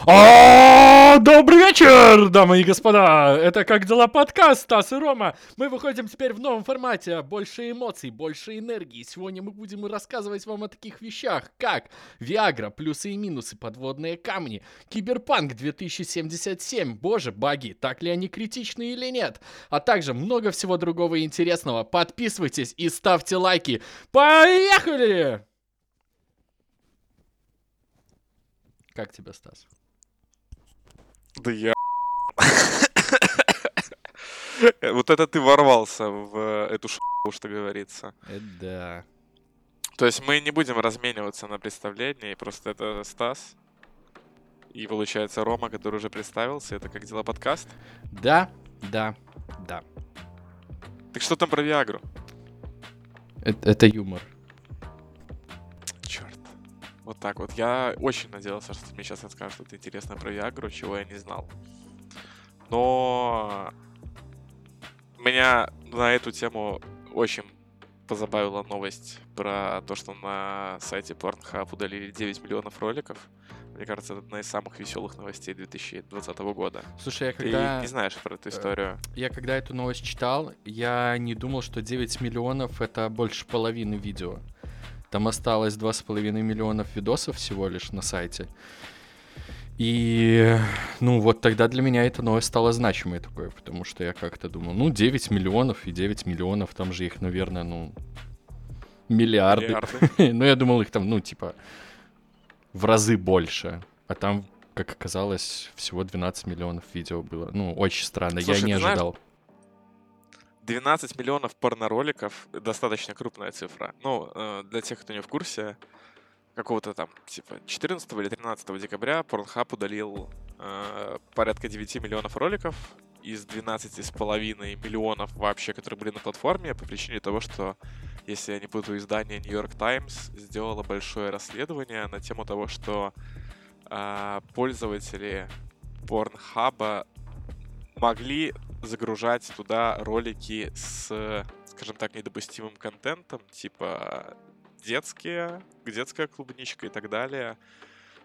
А, Добрый вечер, дамы и господа! Это «Как дела?» подкаст, Стас и Рома. Мы выходим теперь в новом формате. Больше эмоций, больше энергии. Сегодня мы будем рассказывать вам о таких вещах, как Виагра, плюсы и минусы, подводные камни, Киберпанк 2077, боже, баги, так ли они критичны или нет, а также много всего другого интересного. Подписывайтесь и ставьте лайки. Поехали! Как тебя, Стас? Да я... Вот это ты ворвался в эту шоу, что говорится. Это да. То есть мы не будем размениваться на представлении, просто это Стас. И получается Рома, который уже представился, это как дела подкаст. Да, да, да. Так что там про Виагру? Это, это юмор. Вот так вот. Я очень надеялся, что ты мне сейчас расскажешь что-то интересное про Виагру, чего я не знал. Но меня на эту тему очень позабавила новость про то, что на сайте Pornhub удалили 9 миллионов роликов. Мне кажется, это одна из самых веселых новостей 2020 года. Слушай, я Ты когда, не знаешь про эту историю. я когда эту новость читал, я не думал, что 9 миллионов это больше половины видео. Там осталось 2,5 миллионов видосов всего лишь на сайте. И, ну, вот тогда для меня эта новость стала значимой такой, потому что я как-то думал, ну, 9 миллионов и 9 миллионов, там же их, наверное, ну, миллиарды. Миллиарды. ну, я думал, их там, ну, типа, в разы больше. А там, как оказалось, всего 12 миллионов видео было. Ну, очень странно, я не знаешь, ожидал. 12 миллионов порнороликов — достаточно крупная цифра. Ну, э, для тех, кто не в курсе, какого-то там, типа, 14 или 13 декабря Pornhub удалил э, порядка 9 миллионов роликов из 12,5 миллионов вообще, которые были на платформе, по причине того, что, если я не путаю, издание New York Times сделало большое расследование на тему того, что э, пользователи Pornhub могли загружать туда ролики с, скажем так, недопустимым контентом, типа детские, детская клубничка и так далее.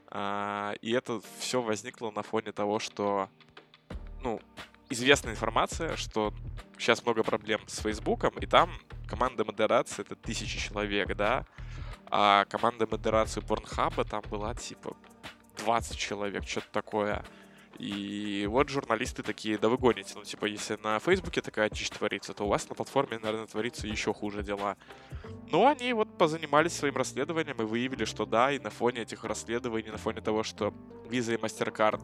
А, И это все возникло на фоне того, что, ну, известная информация, что сейчас много проблем с Фейсбуком, и там команда модерации это тысячи человек, да, а команда модерации Порнхаба там была типа 20 человек, что-то такое. И вот журналисты такие, да вы гоните. Ну, типа, если на Фейсбуке такая дичь творится, то у вас на платформе, наверное, творится еще хуже дела. Но они вот позанимались своим расследованием и выявили, что да, и на фоне этих расследований, на фоне того, что Visa и MasterCard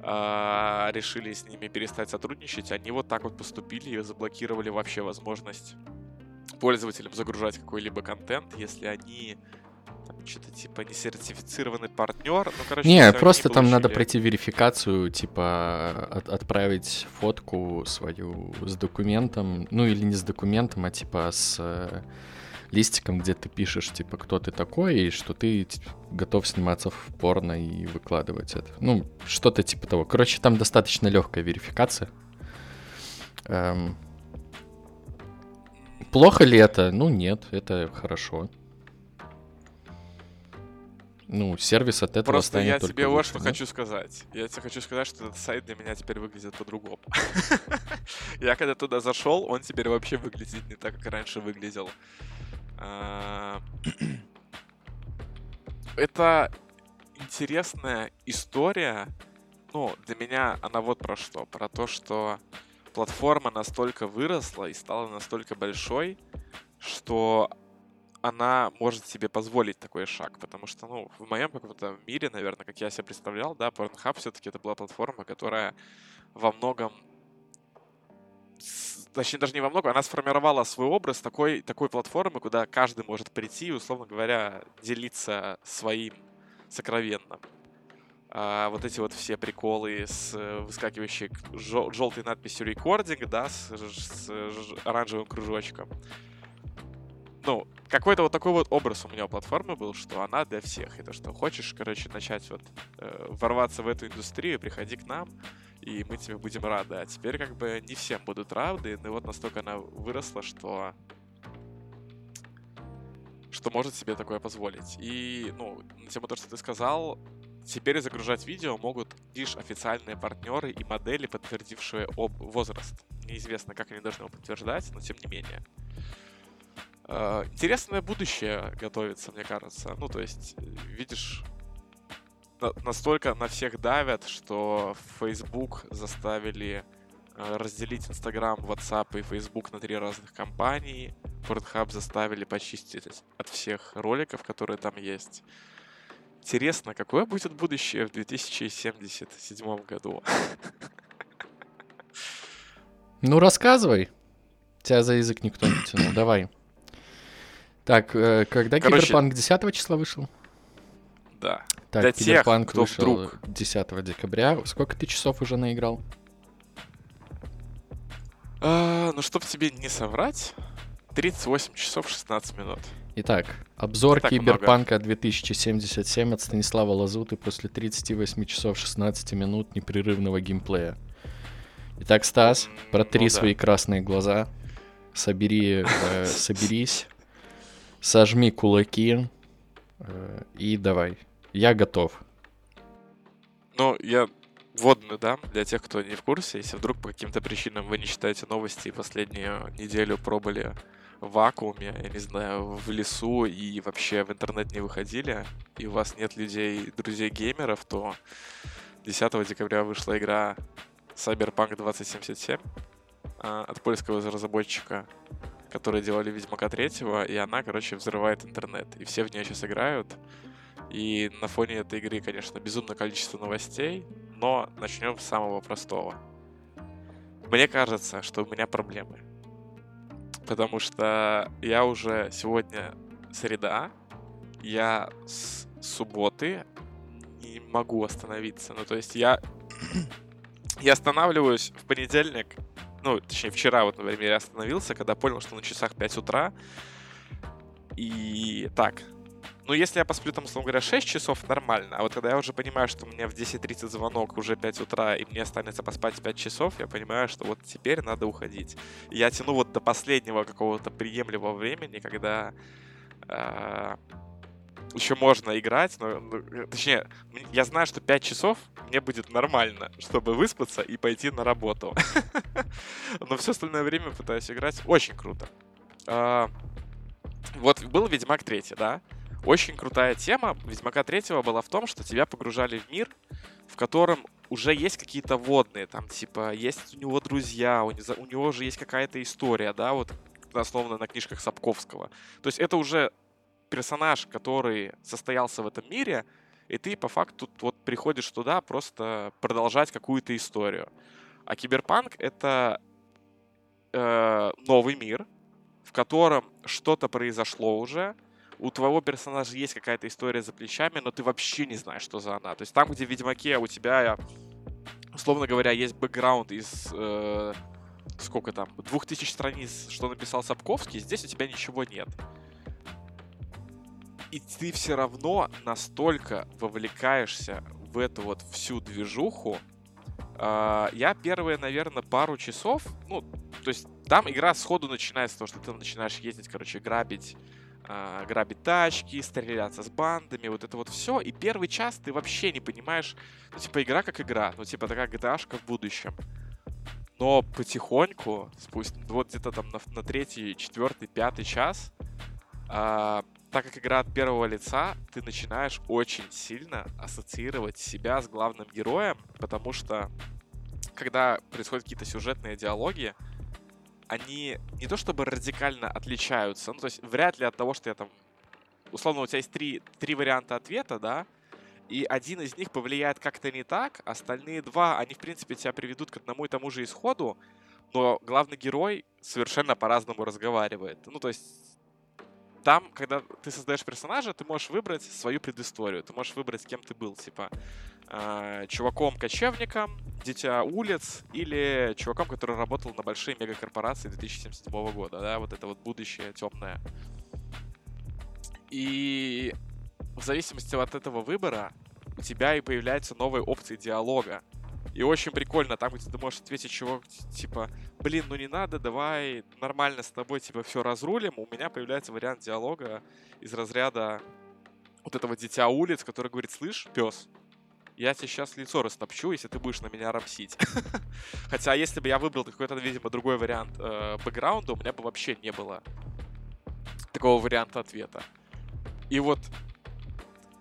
а, решили с ними перестать сотрудничать, они вот так вот поступили и заблокировали вообще возможность пользователям загружать какой-либо контент, если они что-то типа не сертифицированный партнер. Ну, короче, Не, просто там надо пройти верификацию, типа от- отправить фотку свою с документом, ну или не с документом, а типа с э, листиком, где ты пишешь, типа, кто ты такой, и что ты т- готов сниматься в порно и выкладывать это. Ну, что-то типа того. Короче, там достаточно легкая верификация. Эм, Плохо ли это? Ну, нет, это хорошо. Ну, сервис от этого Просто я тебе вот что да? хочу сказать. Я тебе хочу сказать, что этот сайт для меня теперь выглядит по-другому. Я когда туда зашел, он теперь вообще выглядит не так, как раньше выглядел. А, Это интересная история. Ну, для меня она вот про что. Про то, что платформа настолько выросла и стала настолько большой, что она может себе позволить такой шаг, потому что, ну, в моем каком-то мире, наверное, как я себе представлял, да, Pornhub все-таки это была платформа, которая во многом, с- точнее, даже не во многом, она сформировала свой образ такой, такой платформы, куда каждый может прийти и, условно говоря, делиться своим сокровенным. А вот эти вот все приколы с э, выскакивающей желтой надписью рекординг, да, с, с ж- оранжевым кружочком. Ну, какой-то вот такой вот образ у меня у платформы был, что она для всех. И то, что хочешь, короче, начать вот э, ворваться в эту индустрию, приходи к нам, и мы тебе будем рады. А теперь как бы не всем будут рады, но вот настолько она выросла, что что может себе такое позволить. И, ну, на тему того, что ты сказал, теперь загружать видео могут лишь официальные партнеры и модели, подтвердившие об возраст. Неизвестно, как они должны его подтверждать, но тем не менее. Э, интересное будущее готовится, мне кажется. Ну, то есть, видишь, настолько на всех давят, что Facebook заставили э, разделить Instagram, WhatsApp и Facebook на три разных компании. Pornhub заставили почистить от всех роликов, которые там есть. Интересно, какое будет будущее в 2077 году? Ну, рассказывай. Тебя за язык никто не тянул. Давай. Так, э, когда Короче, Киберпанк 10 числа вышел? Да. Так, Для Киберпанк тех, кто вышел вдруг... 10 декабря. Сколько ты часов уже наиграл? А, ну, чтобы тебе не соврать, 38 часов 16 минут. Итак, обзор Киберпанка 2077 от Станислава Лазуты после 38 часов 16 минут непрерывного геймплея. Итак, Стас, протри ну, свои да. красные глаза, собери, э, соберись, сожми кулаки э, и давай. Я готов. Ну, я вводную дам для тех, кто не в курсе. Если вдруг по каким-то причинам вы не читаете новости и последнюю неделю пробовали в вакууме, я не знаю, в лесу и вообще в интернет не выходили, и у вас нет людей, друзей-геймеров, то 10 декабря вышла игра Cyberpunk 2077 а, от польского разработчика, которые делали Ведьмака 3, и она, короче, взрывает интернет. И все в нее сейчас играют. И на фоне этой игры, конечно, безумное количество новостей, но начнем с самого простого. Мне кажется, что у меня проблемы. Потому что я уже сегодня среда, я с субботы не могу остановиться. Ну, то есть я, я останавливаюсь в понедельник, ну, точнее, вчера вот, например, я остановился, когда понял, что на часах 5 утра. И так, ну, если я посплю там, условно говоря, 6 часов, нормально. А вот когда я уже понимаю, что у меня в 10.30 звонок, уже 5 утра, и мне останется поспать 5 часов, я понимаю, что вот теперь надо уходить. И я тяну вот до последнего какого-то приемлемого времени, когда э, еще можно играть, но, ну, точнее, я знаю, что 5 часов мне будет нормально, чтобы выспаться и пойти на работу. Но все остальное время пытаюсь играть. Очень круто. А, вот был Ведьмак 3, да? Очень крутая тема Ведьмака третьего была в том, что тебя погружали в мир, в котором уже есть какие-то водные, там, типа, есть у него друзья, у у него же есть какая-то история, да, вот, основана на книжках Сапковского. То есть это уже персонаж, который состоялся в этом мире, и ты по факту вот приходишь туда просто продолжать какую-то историю. А киберпанк — это э, новый мир, в котором что-то произошло уже, у твоего персонажа есть какая-то история за плечами, но ты вообще не знаешь, что за она. То есть там, где в Ведьмаке у тебя, условно говоря, есть бэкграунд из... Э, сколько там? Двух тысяч страниц, что написал Сапковский, здесь у тебя ничего нет. И ты все равно настолько вовлекаешься в эту вот всю движуху. Э, я первые, наверное, пару часов, ну, то есть там игра сходу начинается того, что ты начинаешь ездить, короче, грабить э, грабить тачки, стреляться с бандами, вот это вот все. И первый час ты вообще не понимаешь, ну, типа, игра как игра, ну, типа, такая gta в будущем. Но потихоньку, спусть, вот где-то там на, на третий, четвертый, пятый час, э, так как игра от первого лица, ты начинаешь очень сильно ассоциировать себя с главным героем, потому что когда происходят какие-то сюжетные диалоги, они не то чтобы радикально отличаются, ну, то есть вряд ли от того, что я там... Условно, у тебя есть три, три варианта ответа, да, и один из них повлияет как-то не так, остальные два, они, в принципе, тебя приведут к одному и тому же исходу, но главный герой совершенно по-разному разговаривает. Ну, то есть там, когда ты создаешь персонажа, ты можешь выбрать свою предысторию. Ты можешь выбрать, кем ты был, типа э, чуваком-кочевником, дитя улиц, или чуваком, который работал на большие мегакорпорации 2077 года, да, вот это вот будущее темное. И в зависимости от этого выбора у тебя и появляются новые опции диалога. И очень прикольно, там, где ты можешь ответить чего, типа, блин, ну не надо, давай нормально с тобой, типа, все разрулим. У меня появляется вариант диалога из разряда вот этого дитя улиц, который говорит, слышь, пес, я тебе сейчас лицо растопчу, если ты будешь на меня рамсить. Хотя, если бы я выбрал какой-то, видимо, другой вариант э, бэкграунда, у меня бы вообще не было такого варианта ответа. И вот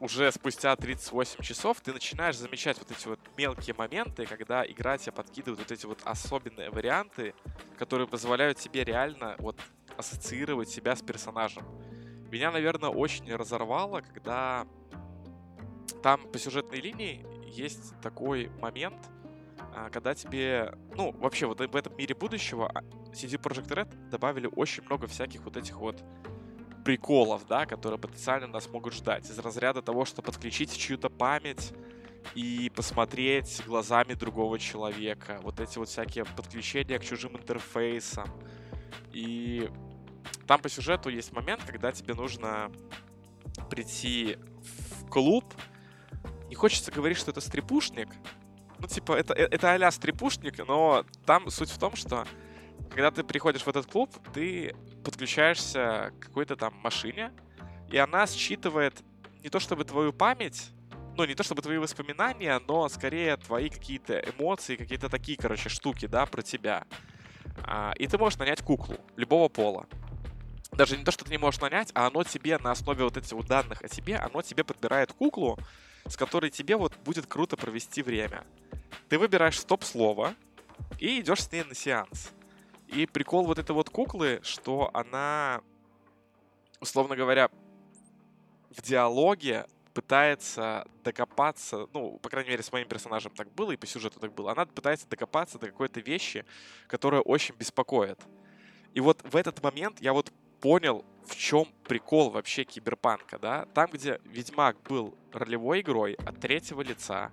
уже спустя 38 часов ты начинаешь замечать вот эти вот мелкие моменты, когда игра тебе подкидывает вот эти вот особенные варианты, которые позволяют тебе реально вот ассоциировать себя с персонажем. Меня, наверное, очень разорвало, когда там по сюжетной линии есть такой момент, а, когда тебе, ну, вообще вот в этом мире будущего а, CD Projekt Red добавили очень много всяких вот этих вот приколов, да, которые потенциально нас могут ждать. Из разряда того, что подключить чью-то память и посмотреть глазами другого человека. Вот эти вот всякие подключения к чужим интерфейсам. И там по сюжету есть момент, когда тебе нужно прийти в клуб. Не хочется говорить, что это стрипушник. Ну, типа, это, э, это а-ля стрипушник, но там суть в том, что когда ты приходишь в этот клуб, ты подключаешься к какой-то там машине, и она считывает не то чтобы твою память, ну, не то чтобы твои воспоминания, но скорее твои какие-то эмоции, какие-то такие, короче, штуки, да, про тебя. А, и ты можешь нанять куклу любого пола. Даже не то, что ты не можешь нанять, а оно тебе на основе вот этих вот данных о тебе, оно тебе подбирает куклу, с которой тебе вот будет круто провести время. Ты выбираешь стоп-слово и идешь с ней на сеанс. И прикол вот этой вот куклы, что она, условно говоря, в диалоге пытается докопаться, ну, по крайней мере, с моим персонажем так было, и по сюжету так было, она пытается докопаться до какой-то вещи, которая очень беспокоит. И вот в этот момент я вот понял, в чем прикол вообще киберпанка, да? Там, где Ведьмак был ролевой игрой от третьего лица,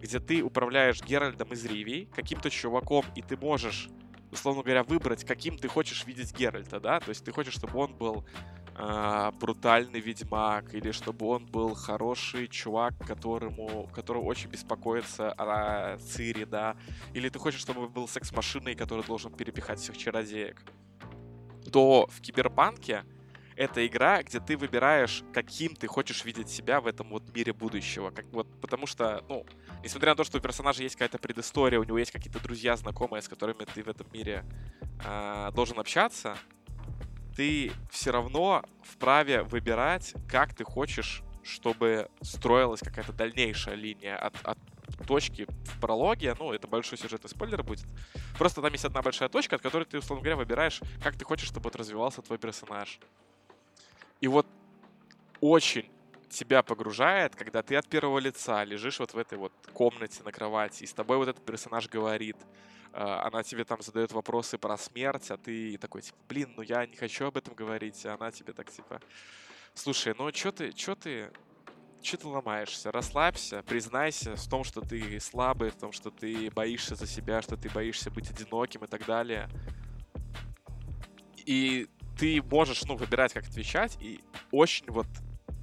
где ты управляешь Геральдом из Ривии, каким-то чуваком, и ты можешь условно говоря, выбрать, каким ты хочешь видеть Геральта, да, то есть ты хочешь, чтобы он был э, брутальный ведьмак, или чтобы он был хороший чувак, которому, который очень беспокоится о Цири, да, или ты хочешь, чтобы он был секс-машиной, который должен перепихать всех чародеек, то в Киберпанке это игра, где ты выбираешь, каким ты хочешь видеть себя в этом вот мире будущего. Как, вот, потому что, ну, несмотря на то, что у персонажа есть какая-то предыстория, у него есть какие-то друзья, знакомые, с которыми ты в этом мире э, должен общаться, ты все равно вправе выбирать, как ты хочешь, чтобы строилась какая-то дальнейшая линия от, от точки в прологе, ну, это большой сюжетный спойлер будет. Просто там есть одна большая точка, от которой ты, условно говоря, выбираешь, как ты хочешь, чтобы вот развивался твой персонаж. И вот очень тебя погружает, когда ты от первого лица лежишь вот в этой вот комнате на кровати, и с тобой вот этот персонаж говорит, а, она тебе там задает вопросы про смерть, а ты такой, типа, блин, ну я не хочу об этом говорить, а она тебе так, типа, слушай, ну что ты, что ты, что ты ломаешься? Расслабься, признайся в том, что ты слабый, в том, что ты боишься за себя, что ты боишься быть одиноким и так далее. И ты можешь, ну, выбирать, как отвечать, и очень вот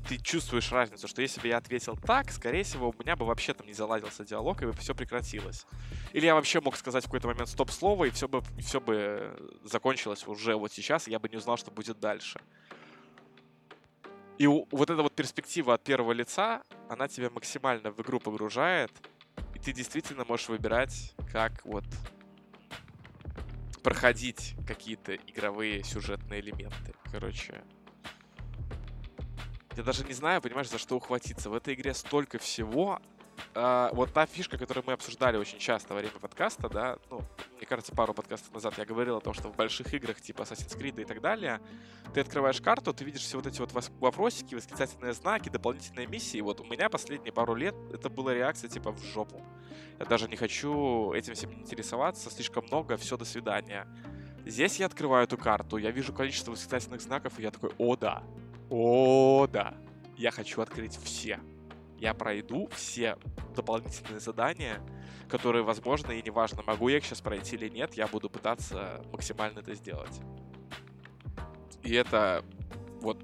ты чувствуешь разницу, что если бы я ответил так, скорее всего, у меня бы вообще там не заладился диалог, и бы все прекратилось. Или я вообще мог сказать в какой-то момент стоп-слово, и все бы, все бы закончилось уже вот сейчас, и я бы не узнал, что будет дальше. И вот эта вот перспектива от первого лица, она тебя максимально в игру погружает, и ты действительно можешь выбирать, как вот проходить какие-то игровые сюжетные элементы. Короче, я даже не знаю, понимаешь, за что ухватиться. В этой игре столько всего, Uh, вот та фишка, которую мы обсуждали очень часто во время подкаста, да, ну, мне кажется, пару подкастов назад я говорил о том, что в больших играх типа Assassin's Creed и так далее, ты открываешь карту, ты видишь все вот эти вот вопросики, восклицательные знаки, дополнительные миссии. Вот у меня последние пару лет это была реакция типа в жопу. Я даже не хочу этим всем интересоваться, слишком много, все, до свидания. Здесь я открываю эту карту, я вижу количество восклицательных знаков, и я такой, о да, о да, я хочу открыть все я пройду все дополнительные задания, которые возможны, и неважно, могу я их сейчас пройти или нет, я буду пытаться максимально это сделать. И это вот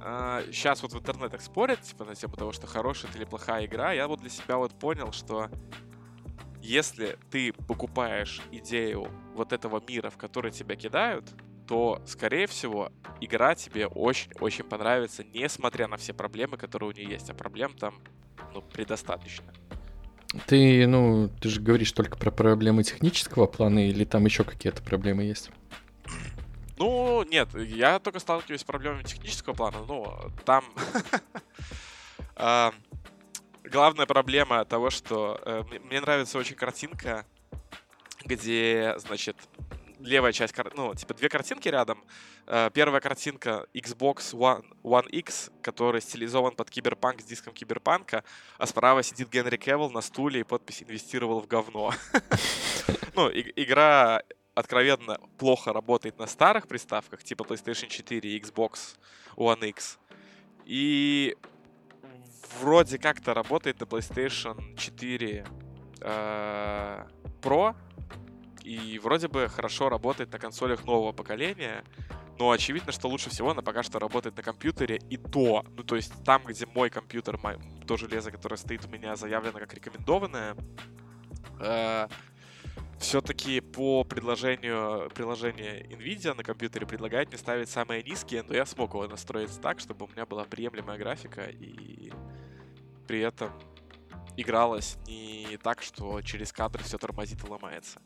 а, сейчас вот в интернетах спорят, типа, на тему того, что хорошая или плохая игра. Я вот для себя вот понял, что если ты покупаешь идею вот этого мира, в который тебя кидают, то, скорее всего, игра тебе очень-очень понравится, несмотря на все проблемы, которые у нее есть. А проблем там ну, предостаточно. Ты, ну, ты же говоришь только про проблемы технического плана, или там еще какие-то проблемы есть? Ну, нет, я только сталкиваюсь с проблемами технического плана, но там... А, главная проблема того, что э, мне нравится очень картинка, где, значит, левая часть, ну, типа две картинки рядом. Э, первая картинка Xbox One, One X, который стилизован под киберпанк с диском киберпанка, а справа сидит Генри Кевилл на стуле и подпись «Инвестировал в говно». Ну, игра откровенно плохо работает на старых приставках, типа PlayStation 4 и Xbox One X. И вроде как-то работает на PlayStation 4 э, Pro, и вроде бы хорошо работает на консолях нового поколения, но очевидно, что лучше всего она пока что работает на компьютере и то, ну то есть там, где мой компьютер, мой, то железо, которое стоит у меня заявлено как рекомендованное, э, все-таки по предложению приложения NVIDIA на компьютере предлагает мне ставить самые низкие, но я смог его настроить так, чтобы у меня была приемлемая графика и при этом игралось не так, что через кадр все тормозит и ломается.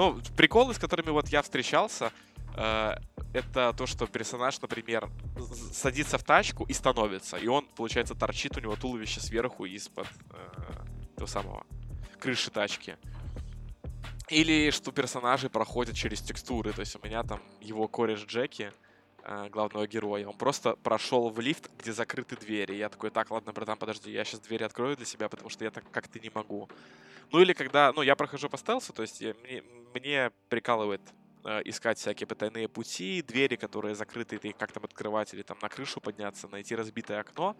Ну, приколы, с которыми вот я встречался, э, это то, что персонаж, например, садится в тачку и становится. И он, получается, торчит у него туловище сверху из-под э, того самого крыши тачки. Или что персонажи проходят через текстуры. То есть у меня там его кореш Джеки, главного героя, он просто прошел в лифт, где закрыты двери. Я такой, так, ладно, братан, подожди, я сейчас двери открою для себя, потому что я так как-то не могу. Ну или когда, ну я прохожу по стелсу, то есть я, мне, мне прикалывает э, искать всякие потайные пути, двери, которые закрыты, ты их как там открывать или там на крышу подняться, найти разбитое окно.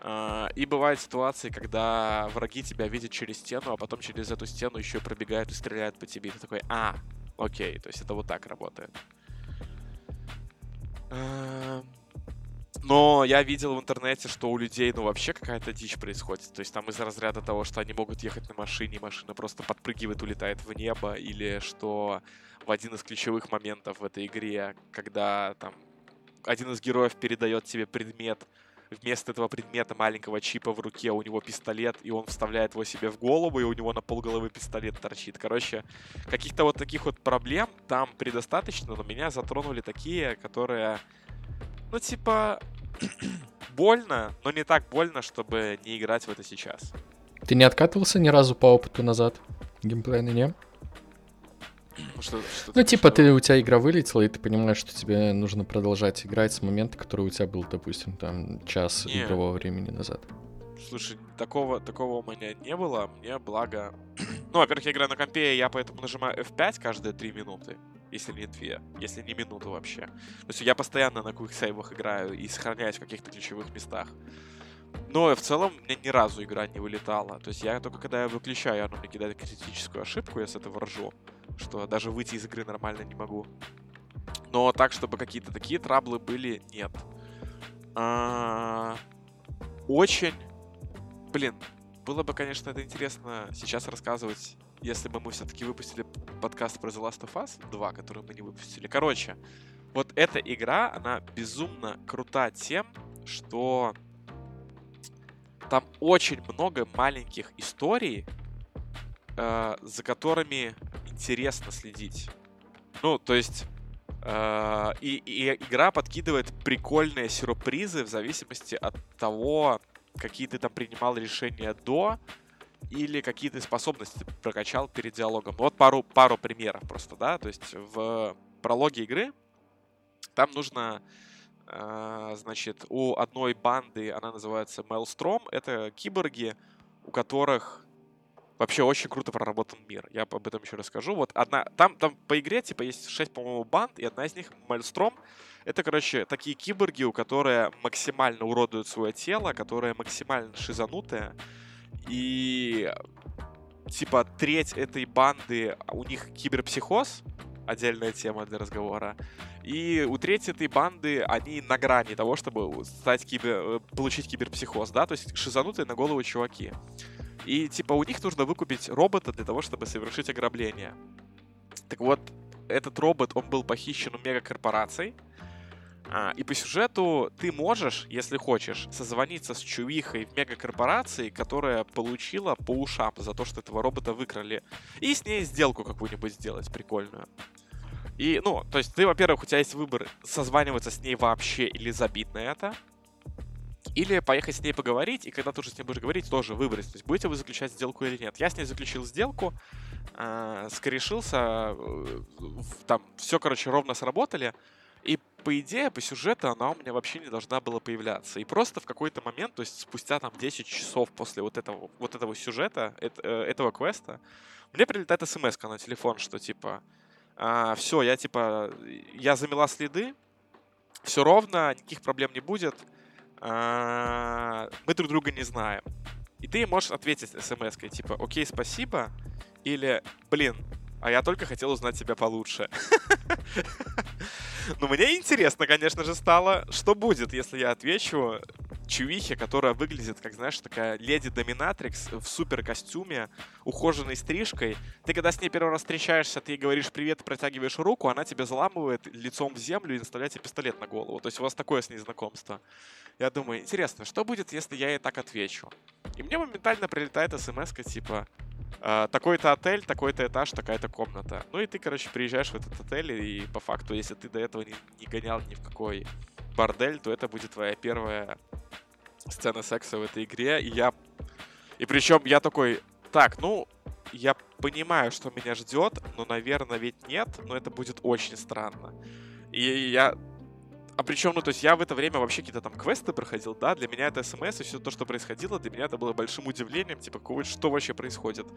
Э, и бывают ситуации, когда враги тебя видят через стену, а потом через эту стену еще пробегают и стреляют по тебе. И ты такой, а, окей, то есть это вот так работает. Э, но я видел в интернете, что у людей, ну, вообще какая-то дичь происходит. То есть там из разряда того, что они могут ехать на машине, и машина просто подпрыгивает, улетает в небо, или что в один из ключевых моментов в этой игре, когда там один из героев передает тебе предмет, вместо этого предмета маленького чипа в руке у него пистолет, и он вставляет его себе в голову, и у него на полголовы пистолет торчит. Короче, каких-то вот таких вот проблем там предостаточно, но меня затронули такие, которые, ну, типа, больно, но не так больно, чтобы не играть в это сейчас. Ты не откатывался ни разу по опыту назад? Геймплейно, не? Ну, что, что ну типа, ты, у тебя игра вылетела, и ты понимаешь, что тебе нужно продолжать играть с момента, который у тебя был, допустим, там, час не. игрового времени назад. Слушай, такого, такого у меня не было. Мне благо... ну, во-первых, я играю на компе, я поэтому нажимаю F5 каждые 3 минуты если не две, если не минуту вообще. То есть я постоянно на квиксейвах играю и сохраняюсь в каких-то ключевых местах. Но в целом мне ни разу игра не вылетала. То есть я только когда я выключаю, оно мне кидает критическую ошибку, я с этого ржу, что даже выйти из игры нормально не могу. Но так, чтобы какие-то такие траблы были, нет. А... Очень... Блин, было бы, конечно, это интересно сейчас рассказывать если бы мы все-таки выпустили подкаст про The Last of Us 2, который мы не выпустили. Короче, вот эта игра, она безумно крута тем, что там очень много маленьких историй, э, за которыми интересно следить. Ну, то есть э, и, и игра подкидывает прикольные сюрпризы в зависимости от того, какие ты там принимал решения до, или какие-то способности прокачал перед диалогом. Вот пару, пару примеров просто, да, то есть в прологе игры там нужно, э, значит, у одной банды, она называется Maelstrom, это киборги, у которых вообще очень круто проработан мир. Я об этом еще расскажу. Вот одна, там, там по игре, типа, есть 6, по-моему, банд, и одна из них Maelstrom. Это, короче, такие киборги, у которые максимально уродуют свое тело, которые максимально шизанутые, и типа треть этой банды, у них киберпсихоз, отдельная тема для разговора. И у третьей этой банды они на грани того, чтобы стать кибер, э, получить киберпсихоз, да, то есть шизанутые на голову чуваки. И типа у них нужно выкупить робота для того, чтобы совершить ограбление. Так вот, этот робот, он был похищен у мегакорпораций, А, и по сюжету ты можешь, если хочешь, созвониться с чувихой в мегакорпорации, которая получила по ушам за то, что этого робота выкрали, и с ней сделку какую-нибудь сделать прикольную. И, ну, то есть ты, во-первых, у тебя есть выбор созваниваться с ней вообще или забить на это, или поехать с ней поговорить, и когда ты уже с ней будешь говорить, тоже выбрать, то есть будете вы заключать сделку или нет. Я с ней заключил сделку, э, скорешился, э, там все, короче, ровно сработали, и по идее, по сюжету она у меня вообще не должна была появляться. И просто в какой-то момент, то есть спустя там 10 часов после вот этого, вот этого сюжета, это, э, этого квеста, мне прилетает смс на телефон, что типа, а, все, я типа, я замела следы, все ровно, никаких проблем не будет, мы друг друга не знаем. И ты можешь ответить смс-кой, типа, окей, спасибо, или, блин, а я только хотел узнать тебя получше. Ну, мне интересно, конечно же, стало, что будет, если я отвечу чувихе, которая выглядит, как, знаешь, такая леди-доминатрикс в супер костюме, ухоженной стрижкой. Ты, когда с ней первый раз встречаешься, ты ей говоришь привет, протягиваешь руку, она тебя заламывает лицом в землю и наставляет тебе пистолет на голову. То есть у вас такое с ней знакомство. Я думаю, интересно, что будет, если я ей так отвечу? И мне моментально прилетает смс типа, Uh, такой-то отель, такой-то этаж, такая-то комната. Ну и ты, короче, приезжаешь в этот отель, и по факту, если ты до этого не, не гонял ни в какой бордель, то это будет твоя первая сцена секса в этой игре. И я... И причем я такой, так, ну, я понимаю, что меня ждет, но, наверное, ведь нет, но это будет очень странно. И я а причем, ну, то есть я в это время вообще какие-то там квесты проходил, да, для меня это смс и все то, что происходило, для меня это было большим удивлением, типа, что вообще происходит.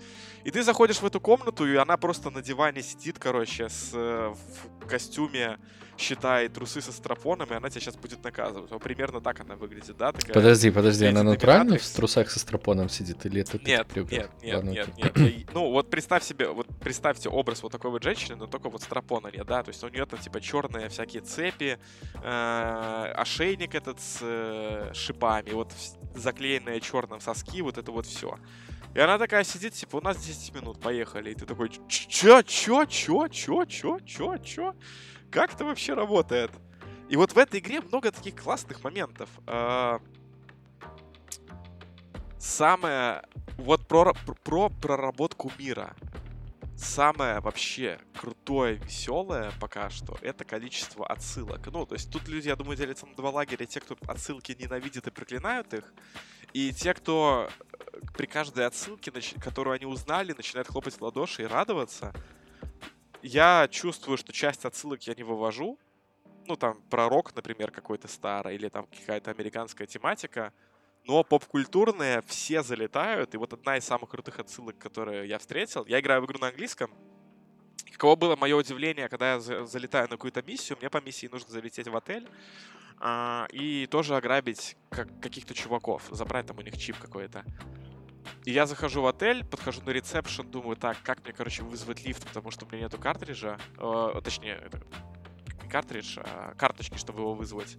И ты заходишь в эту комнату, и она просто на диване сидит, короче, с, э, в костюме, считает трусы со стропоном, и она тебя сейчас будет наказывать. Вот примерно так она выглядит, да? Такая подожди, подожди, она натурально в трусах со стропоном сидит, или это Нет, нет, нет, Ладно, нет, нет, нет. Ну, вот представь себе, вот представьте образ вот такой вот женщины, но только вот стропона нет, да? То есть у нее там, типа, черные всякие цепи, Э, ошейник этот с э, шипами, вот заклеенные черным соски, вот это вот все. И она такая сидит, типа, у нас 10 минут, поехали. И ты такой, чё, чё, чё, чё, чё, чё, чё? Как это вообще работает? И вот в этой игре много таких классных моментов. Э, самое вот про, про проработку мира самое вообще крутое, веселое пока что, это количество отсылок. Ну, то есть тут люди, я думаю, делятся на два лагеря. Те, кто отсылки ненавидят и проклинают их, и те, кто э, при каждой отсылке, которую они узнали, начинают хлопать в ладоши и радоваться. Я чувствую, что часть отсылок я не вывожу. Ну, там, пророк, например, какой-то старый, или там какая-то американская тематика — но поп-культурные все залетают, и вот одна из самых крутых отсылок, которые я встретил, я играю в игру на английском, Каково было мое удивление, когда я залетаю на какую-то миссию, мне по миссии нужно залететь в отель а, и тоже ограбить как, каких-то чуваков, забрать там у них чип какой-то. И я захожу в отель, подхожу на ресепшн, думаю, так, как мне, короче, вызвать лифт, потому что у меня нету картриджа, э, точнее, это, картридж, а карточки, чтобы его вызвать.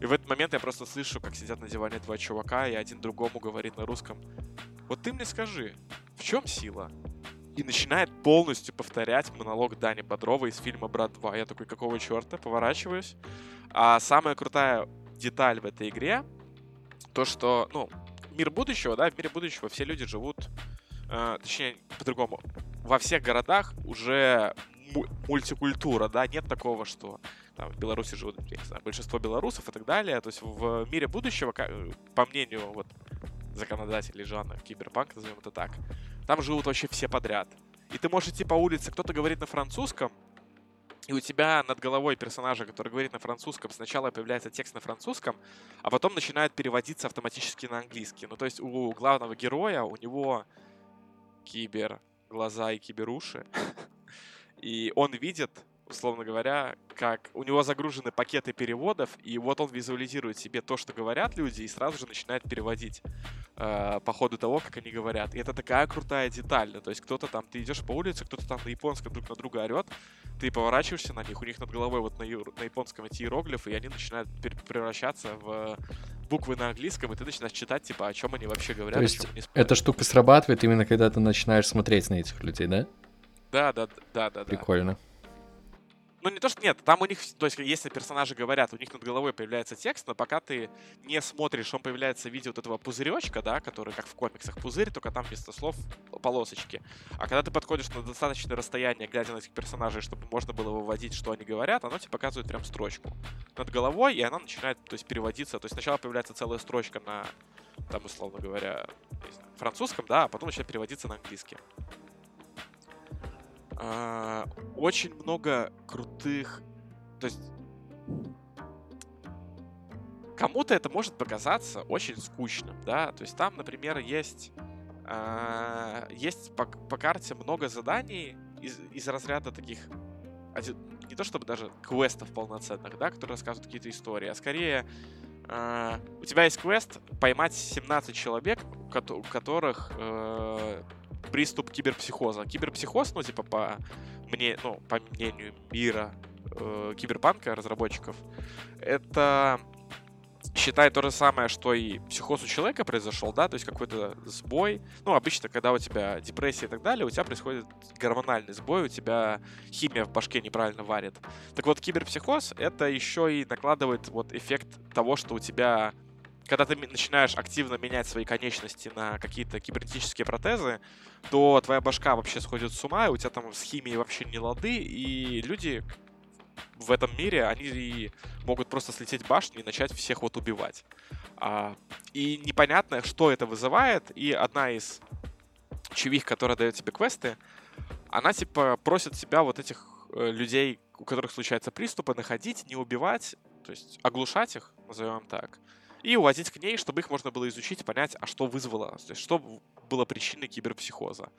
И в этот момент я просто слышу, как сидят на диване два чувака, и один другому говорит на русском, вот ты мне скажи, в чем сила? И начинает полностью повторять монолог Дани Бодрова из фильма «Брат 2». Я такой, какого черта? Поворачиваюсь. А самая крутая деталь в этой игре, то, что, ну, мир будущего, да, в мире будущего все люди живут, э, точнее, по-другому, во всех городах уже мультикультура, да, нет такого, что там, в Беларуси живут, знаю, большинство белорусов и так далее. То есть в мире будущего, э, по мнению вот законодателей жанра киберпанк, назовем это так, там живут вообще все подряд. И ты можешь идти по улице, кто-то говорит на французском, и у тебя над головой персонажа, который говорит на французском, сначала появляется текст на французском, а потом начинает переводиться автоматически на английский. Ну, то есть у главного героя, у него кибер глаза и киберуши, и он видит условно говоря, как у него загружены пакеты переводов, и вот он визуализирует себе то, что говорят люди, и сразу же начинает переводить э, по ходу того, как они говорят. И это такая крутая деталь. То есть кто-то там, ты идешь по улице, кто-то там на японском друг на друга орет, ты поворачиваешься на них, у них над головой вот на, на японском эти иероглифы, и они начинают превращаться в буквы на английском, и ты начинаешь читать, типа, о чем они вообще говорят, То есть эта штука срабатывает именно когда ты начинаешь смотреть на этих людей, да? Да, да, да, да. Прикольно. Да. Ну, не то, что нет, там у них, то есть, если персонажи говорят, у них над головой появляется текст, но пока ты не смотришь, он появляется в виде вот этого пузыречка, да, который, как в комиксах, пузырь, только там вместо слов полосочки. А когда ты подходишь на достаточное расстояние, глядя на этих персонажей, чтобы можно было выводить, что они говорят, оно тебе показывает прям строчку над головой, и она начинает, то есть, переводиться. То есть, сначала появляется целая строчка на, там, условно говоря, знаю, французском, да, а потом начинает переводиться на английский. А, очень много крутых... То есть... Кому-то это может показаться очень скучным, да? То есть там, например, есть... А, есть по, по карте много заданий из, из разряда таких... Не то чтобы даже квестов полноценных, да, которые рассказывают какие-то истории, а скорее Uh, у тебя есть квест поймать 17 человек, у которых uh, приступ киберпсихоза. Киберпсихоз, ну, типа, по, мне, ну, по мнению мира э, киберпанка, разработчиков, это считай то же самое, что и психоз у человека произошел, да, то есть какой-то сбой. Ну, обычно, когда у тебя депрессия и так далее, у тебя происходит гормональный сбой, у тебя химия в башке неправильно варит. Так вот, киберпсихоз — это еще и накладывает вот эффект того, что у тебя когда ты начинаешь активно менять свои конечности на какие-то кибернетические протезы, то твоя башка вообще сходит с ума, и у тебя там с химией вообще не лады, и люди в этом мире, они могут просто слететь башню и начать всех вот убивать. А, и непонятно, что это вызывает, и одна из чувих, которая дает тебе квесты, она типа просит себя вот этих э, людей, у которых случаются приступы, находить, не убивать, то есть оглушать их, назовем так, и увозить к ней, чтобы их можно было изучить, понять, а что вызвало, то есть что было причиной киберпсихоза.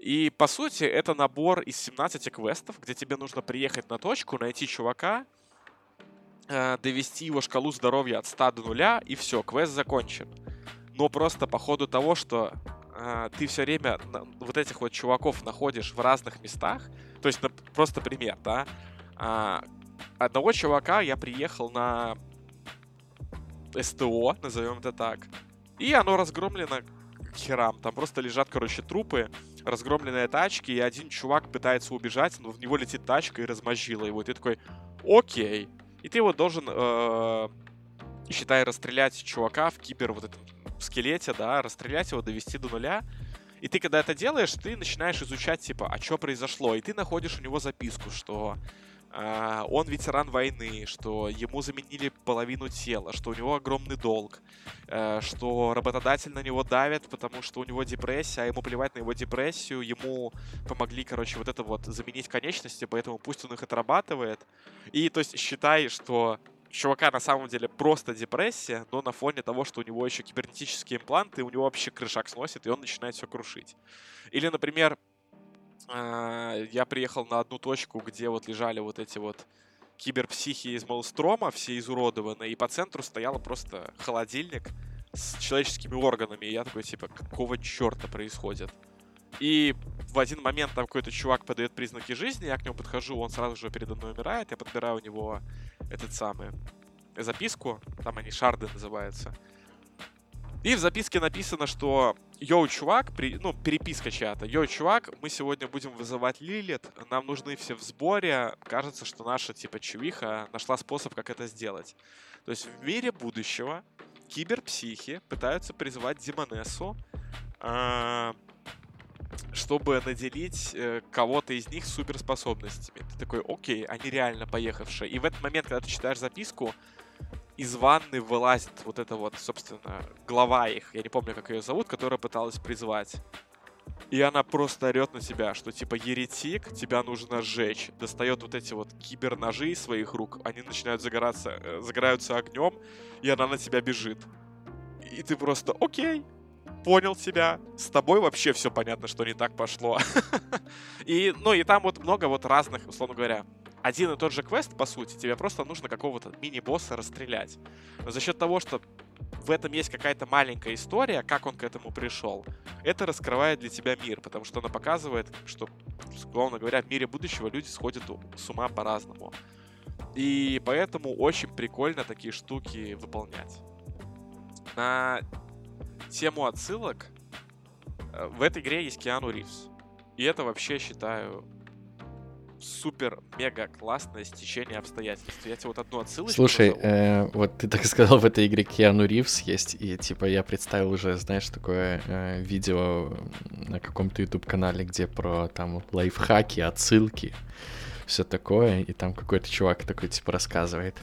И, по сути, это набор из 17 квестов, где тебе нужно приехать на точку, найти чувака, э, довести его шкалу здоровья от 100 до 0, и все, квест закончен. Но просто по ходу того, что э, ты все время вот этих вот чуваков находишь в разных местах, то есть, просто пример, да, э, одного чувака я приехал на СТО, назовем это так. И оно разгромлено к херам. Там просто лежат, короче, трупы, разгромленные тачки, и один чувак пытается убежать, но в него летит тачка и размозжила его. И ты такой, окей. И ты вот должен, э, считай, расстрелять чувака в кибер вот этом скелете, да, расстрелять его, довести до нуля. И ты, когда это делаешь, ты начинаешь изучать, типа, а что произошло. И ты находишь у него записку, что он ветеран войны, что ему заменили половину тела, что у него огромный долг, э, что работодатель на него давит, потому что у него депрессия, а ему плевать на его депрессию, ему помогли, короче, вот это вот заменить конечности, поэтому пусть он их отрабатывает. И, то есть, считай, что чувака на самом деле просто депрессия, но на фоне того, что у него еще кибернетические импланты, у него вообще крышак сносит, и он начинает все крушить. Или, например, а, я приехал на одну точку, где вот лежали вот эти вот киберпсихи из Мальстрома, все изуродованные, и по центру стоял просто холодильник с человеческими органами. И я такой, типа, какого черта происходит? И в один момент там какой-то чувак подает признаки жизни, я к нему подхожу, он сразу же передо мной умирает, я подбираю у него этот самый записку, там они шарды называются. И в записке написано, что Yo, чувак, при, ну, переписка чата. Yo, чувак, мы сегодня будем вызывать Лилит, нам нужны все в сборе. Кажется, что наша, типа, чувиха нашла способ, как это сделать. То есть в мире будущего киберпсихи пытаются призвать Демонессу, э, чтобы наделить э, кого-то из них суперспособностями. Ты такой, окей, они реально поехавшие. И в этот момент, когда ты читаешь записку, из ванны вылазит вот эта вот, собственно, глава их, я не помню, как ее зовут, которая пыталась призвать. И она просто орет на тебя, что типа еретик, тебя нужно сжечь. Достает вот эти вот киберножи из своих рук, они начинают загораться, э, загораются огнем, и она на тебя бежит. И ты просто, окей, понял тебя, с тобой вообще все понятно, что не так пошло. И, ну, и там вот много вот разных, условно говоря, один и тот же квест, по сути, тебе просто нужно какого-то мини-босса расстрелять. Но за счет того, что в этом есть какая-то маленькая история, как он к этому пришел, это раскрывает для тебя мир, потому что она показывает, что, главно говоря, в мире будущего люди сходят с ума по-разному. И поэтому очень прикольно такие штуки выполнять. На тему отсылок э, в этой игре есть Киану Ривз. И это вообще, считаю, супер-мега классное стечение обстоятельств. Я тебе вот одну отсылочку Слушай, назову. э, вот ты так сказал, в этой игре Киану Ривз есть, и типа я представил уже, знаешь, такое э, видео на каком-то YouTube-канале, где про там лайфхаки, отсылки, все такое, и там какой-то чувак такой типа рассказывает.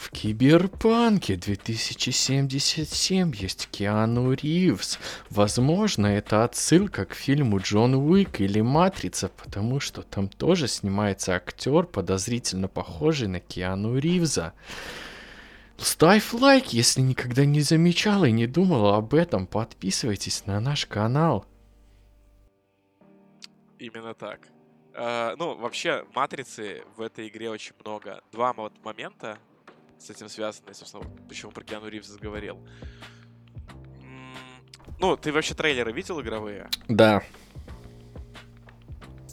В Киберпанке 2077 есть Киану Ривз. Возможно, это отсылка к фильму Джон Уик или Матрица, потому что там тоже снимается актер, подозрительно похожий на Киану Ривза. Ставь лайк, если никогда не замечал и не думал об этом. Подписывайтесь на наш канал. Именно так. Э, ну, вообще, матрицы в этой игре очень много. Два момента с этим связаны, собственно, вот почему про Киану Ривз говорил. Ну, ты вообще трейлеры видел игровые? Да,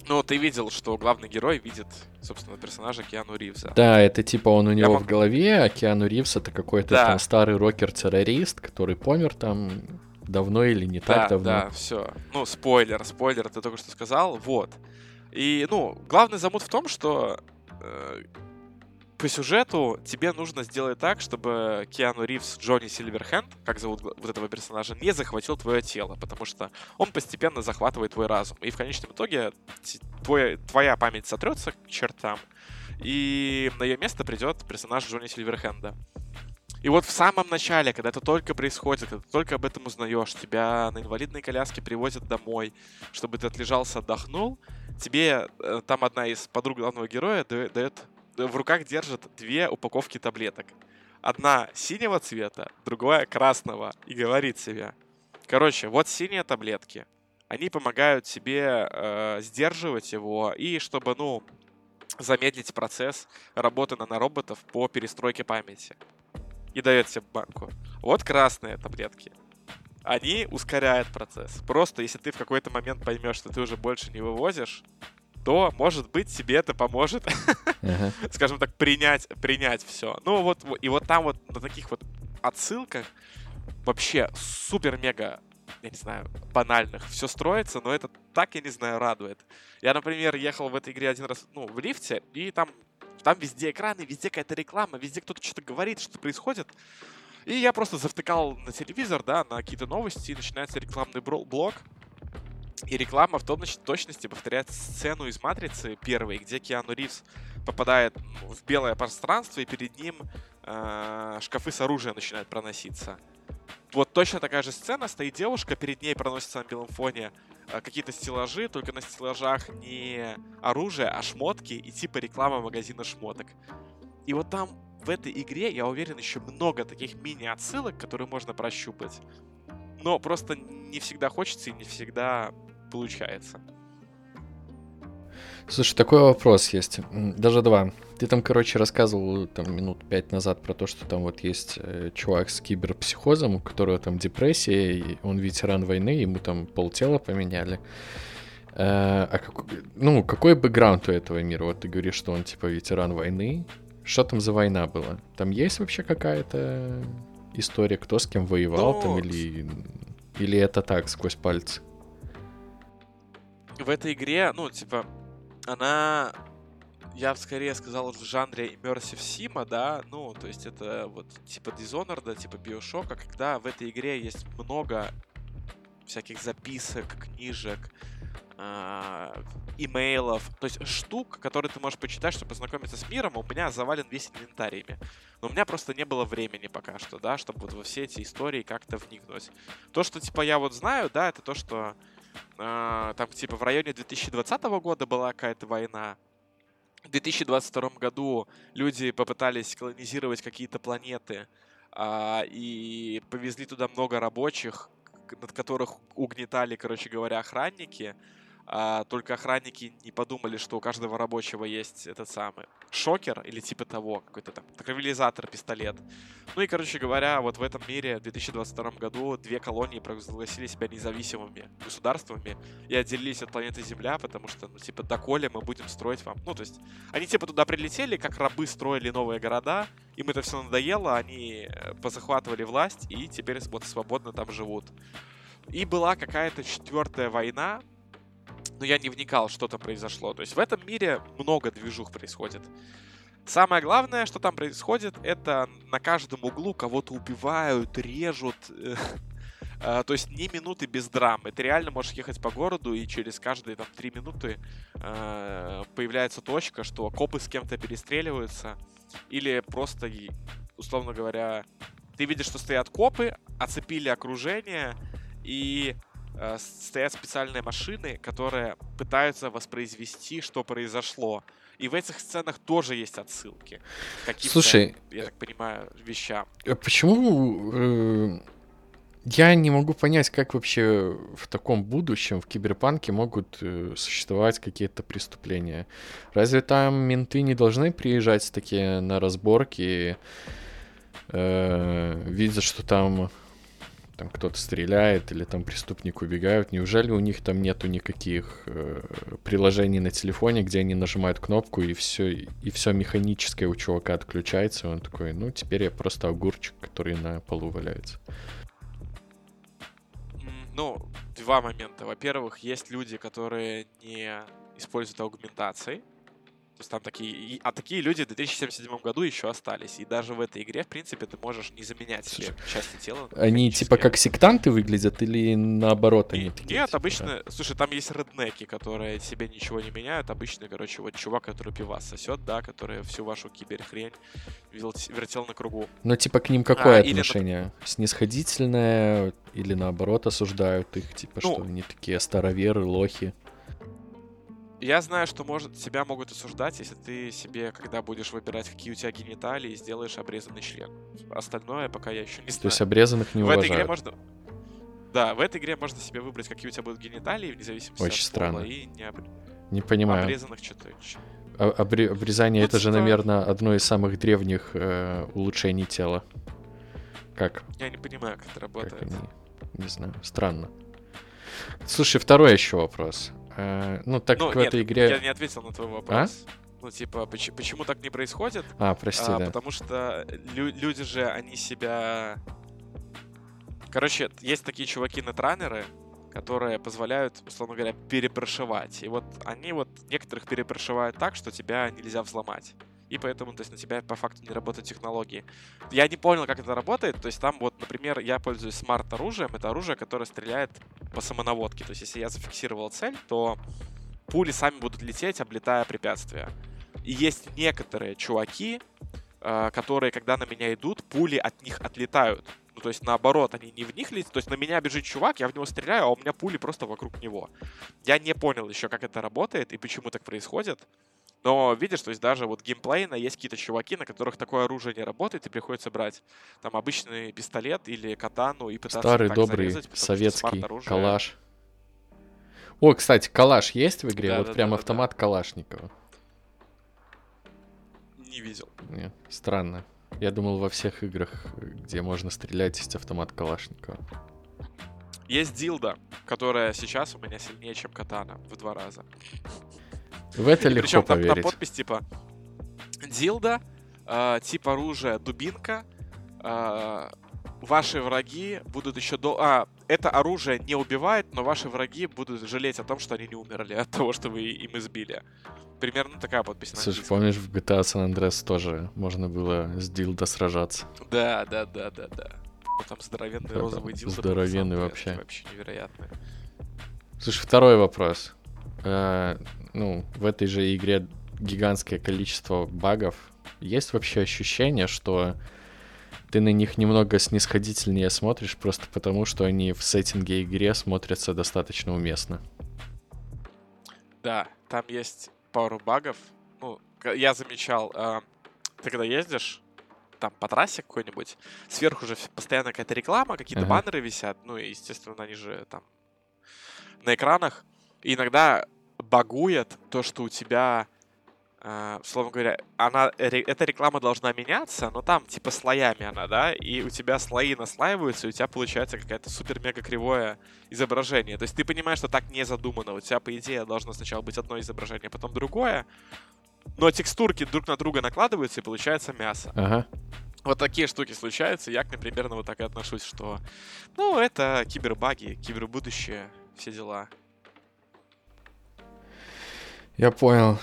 Ну, ты видел, что главный герой видит, собственно, персонажа Киану Ривза. да, это типа он у него мог- в голове, а Киану Ривз это какой-то Да. там старый рокер-террорист, который помер там давно или не так да, давно. да, все. Ну, спойлер, спойлер, ты только что сказал, вот. И, ну, главный замут в том, что э, по сюжету тебе нужно сделать так, чтобы Киану Ривз Джонни Сильверхенд, как зовут вот этого персонажа, не захватил твое тело, потому что он постепенно захватывает твой разум. И в конечном итоге т- твой, твоя память сотрется к чертам, и на ее место придет персонаж Джонни Сильверхенда. И вот в самом начале, когда это только происходит, когда ты только об этом узнаешь, тебя на инвалидной коляске привозят домой, чтобы ты отлежался, отдохнул, тебе э, там одна из подруг главного героя да- дает, в руках держит две упаковки таблеток. Одна синего цвета, другая красного, и говорит себе, короче, вот синие таблетки, они помогают тебе э, сдерживать его, и чтобы, ну, замедлить процесс работы нанороботов по перестройке памяти и дает тебе банку. Вот красные таблетки. Они ускоряют процесс. Просто если ты в какой-то момент поймешь, что ты уже больше не вывозишь, то, может быть, тебе это поможет, скажем так, принять, принять все. Ну вот, во- и вот там вот на таких вот отсылках вообще супер-мега, я не знаю, банальных все строится, но это так, я не знаю, радует. Я, например, ехал в этой игре один раз, ну, в лифте, и там, там везде экраны, везде какая-то реклама, везде кто-то что-то говорит, что происходит. И я просто завтыкал на телевизор, да, на какие-то новости, и начинается рекламный блок. И реклама в том точ- точности повторяет сцену из «Матрицы» первой, где Киану Ривз попадает в белое пространство, и перед ним э, шкафы с оружием начинают проноситься. Вот точно такая же сцена, стоит девушка, перед ней проносится на белом фоне э, какие-то стеллажи, только на стеллажах не оружие, а шмотки и типа реклама магазина шмоток. И вот там в этой игре, я уверен, еще много таких мини-отсылок, которые можно прощупать. Но просто не всегда хочется и не всегда получается. Слушай, такой вопрос есть. Даже два. Ты там, короче, рассказывал там минут пять назад про то, что там вот есть э, чувак с киберпсихозом, у которого там депрессия, и он ветеран войны, ему там полтела поменяли. Э, а какой, ну, какой бэкграунд у этого мира? Вот ты говоришь, что он типа ветеран войны. Что там за война была? Там есть вообще какая-то история, кто с кем воевал там Ну, или... Или это так, сквозь пальцы? В этой игре, ну, типа, она, я бы скорее сказал, в жанре Immersive Sim, да, ну, то есть это вот типа Dishonored, типа Bioshock, когда в этой игре есть много всяких записок, книжек, а, имейлов, то есть штук, которые ты можешь почитать, чтобы познакомиться с миром, у меня завален весь инвентариями. Но у меня просто не было времени пока что, да, чтобы вот во все эти истории как-то вникнуть. То, что, типа, я вот знаю, да, это то, что а, там, типа, в районе 2020 года была какая-то война. В 2022 году люди попытались колонизировать какие-то планеты а, и повезли туда много рабочих, над которых угнетали, короче говоря, охранники. А, только охранники не подумали, что у каждого рабочего есть этот самый шокер или типа того, какой-то там травилизатор, пистолет. Ну и, короче говоря, вот в этом мире в 2022 году две колонии провозгласили себя независимыми государствами и отделились от планеты Земля, потому что, ну, типа, доколе мы будем строить вам... Ну, то есть, они, типа, туда прилетели, как рабы строили новые города, им это все надоело, они э, позахватывали власть и теперь вот свободно там живут. И была какая-то четвертая война, но я не вникал, что там произошло. То есть в этом мире много движух происходит. Самое главное, что там происходит, это на каждом углу кого-то убивают, режут. э, То есть ни минуты без драмы. Ты реально можешь ехать по городу, и через каждые там три минуты э, появляется точка, что копы с кем-то перестреливаются. Или просто, условно говоря, ты видишь, что стоят копы, оцепили окружение, и э, стоят специальные машины, которые пытаются воспроизвести, что произошло. И в этих сценах тоже есть отсылки. каким-то, Слушай, я так понимаю, вещам. А Почему э, я не могу понять, как вообще в таком будущем, в киберпанке могут э, существовать какие-то преступления? Разве там менты не должны приезжать такие на разборки, э, видя, что там, там кто-то стреляет или там преступник убегают? Неужели у них там нету никаких э, приложений на телефоне, где они нажимают кнопку и все и все механическое у чувака отключается, он такой, ну теперь я просто огурчик, который на полу валяется. Ну, два момента. Во-первых, есть люди, которые не используют аугментации. То есть там такие... А такие люди в 2077 году еще остались. И даже в этой игре, в принципе, ты можешь не заменять себе части тела. Они типа как сектанты выглядят или наоборот они Не- такие? Нет, типа, обычно... Слушай, там есть реднеки, которые себе ничего не меняют. Обычно, короче, вот чувак, который пивас сосет, да, который всю вашу киберхрень вертел на кругу. Ну типа к ним какое А, или, отношение? Снисходительное или наоборот осуждают их, типа Ну, что они такие староверы, лохи? Я знаю, что может, тебя могут осуждать, если ты себе, когда будешь выбирать, какие у тебя гениталии, сделаешь обрезанный член. Остальное пока я еще не То знаю. есть обрезанных не в этой игре уважают. можно... Да, в этой игре можно себе выбрать, какие у тебя будут гениталии, вне зависимости Очень от пола, странно. и не обр- Не понимаю. обрезанных что-то. А- обре- Обрезание Ну, это же, типа- наверное, одно из самых древних э, улучшений тела. Как? Я не понимаю, как это Как работает. они? Не знаю, странно. Слушай, второй еще вопрос. Э, ну, так Ну, как в нет, этой игре... я не ответил на твой вопрос. Ну, типа, поч- почему так не происходит? А, прости, А, да. Потому что лю- люди же, они себя... Короче, есть такие чуваки нетранеры, которые позволяют, условно говоря, перепрошивать. И вот они вот некоторых перепрошивают так, что тебя нельзя взломать. И поэтому, то есть, на тебя по факту не работают технологии. Я не понял, как это работает. То есть там вот, например, я пользуюсь смарт-оружием. Это оружие, которое стреляет по самонаводке. То есть если я зафиксировал цель, то пули сами будут лететь, облетая препятствия. И есть некоторые чуваки, э, которые, когда на меня идут, пули от них отлетают. Ну, то есть, наоборот, они не в них летят. То есть, на меня бежит чувак, я в него стреляю, а у меня пули просто вокруг него. Я не понял еще, как это работает и почему так происходит. Но видишь, то есть даже вот геймплейно есть какие-то чуваки, на которых такое оружие не работает, и приходится брать там обычный пистолет или катану и пытаться Старый добрый зарезать, советский калаш. О, кстати, калаш есть в игре? Да, вот да, прям да, да, автомат Калашникова. Не видел. Не, странно. Я думал, во всех играх, где можно стрелять, есть автомат Калашникова. Есть дилда, которая сейчас у меня сильнее, чем катана в два раза. В это И легко причем там, там поверить. подпись типа дилда, э, тип оружия дубинка, э, ваши враги будут еще до... А, это оружие не убивает, но ваши враги будут жалеть о том, что они не умерли от того, что вы им избили. Примерно такая подпись на Слушай, помнишь, в GTA San Andreas тоже можно было с дилдо сражаться? Да, да, да, да, да. Там здоровенный Да, розовый да, дилда. здоровенный вообще. Вообще невероятно. Слушай, второй вопрос. Э, ну, в этой же игре гигантское количество багов. Есть вообще ощущение, что ты на них немного снисходительнее смотришь, просто потому что они в сеттинге игре смотрятся достаточно уместно. Да, там есть пару багов. Ну, я замечал, а, ты когда ездишь, там по трассе какой-нибудь, сверху же постоянно какая-то реклама, какие-то Ага. баннеры висят, ну и, естественно, они же там на экранах. И иногда багует то, что у тебя, а, условно говоря, она, ре- эта реклама должна меняться, но там типа слоями она, да, и у тебя слои наслаиваются, и у тебя получается какая-то супер-мега кривое изображение. То есть ты понимаешь, что так не задумано. У тебя, по идее, должно сначала быть одно изображение, потом другое. Но текстурки друг на друга накладываются, и получается мясо. Ага. Вот такие штуки случаются. Я к ним примерно вот так и отношусь, что... Ну, это кибербаги, кибербудущее, все дела. Я понял.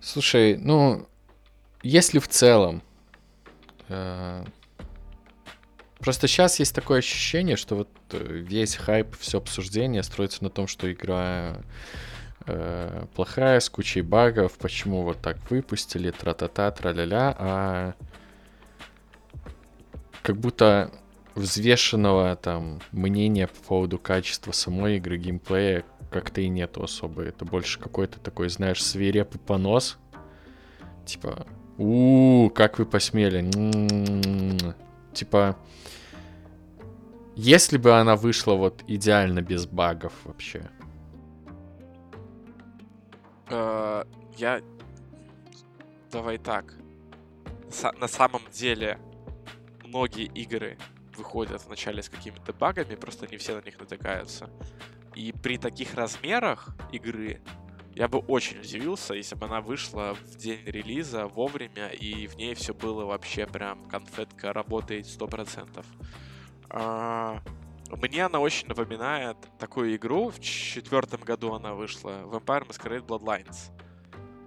Слушай, ну, если в целом... Э, просто сейчас есть такое ощущение, что вот э, весь хайп, все обсуждение строится на том, что игра э, плохая, с кучей багов, почему вот так выпустили, тра-та-та, тра-ля-ля, а как будто взвешенного там мнения по поводу качества самой игры, геймплея как-то и нету особо. Это больше какой-то такой, знаешь, свирепый понос. Типа, у, как вы посмели. М-м-м. Типа, если бы она вышла вот идеально без багов вообще. Э, я... Давай так. На самом деле, многие игры выходят вначале с какими-то багами, просто не все на них натыкаются. И при таких размерах игры я бы очень удивился, если бы она вышла в день релиза вовремя, и в ней все было вообще прям конфетка работает 100%. А, мне она очень напоминает такую игру. В четвертом году она вышла. Vampire Masquerade Bloodlines.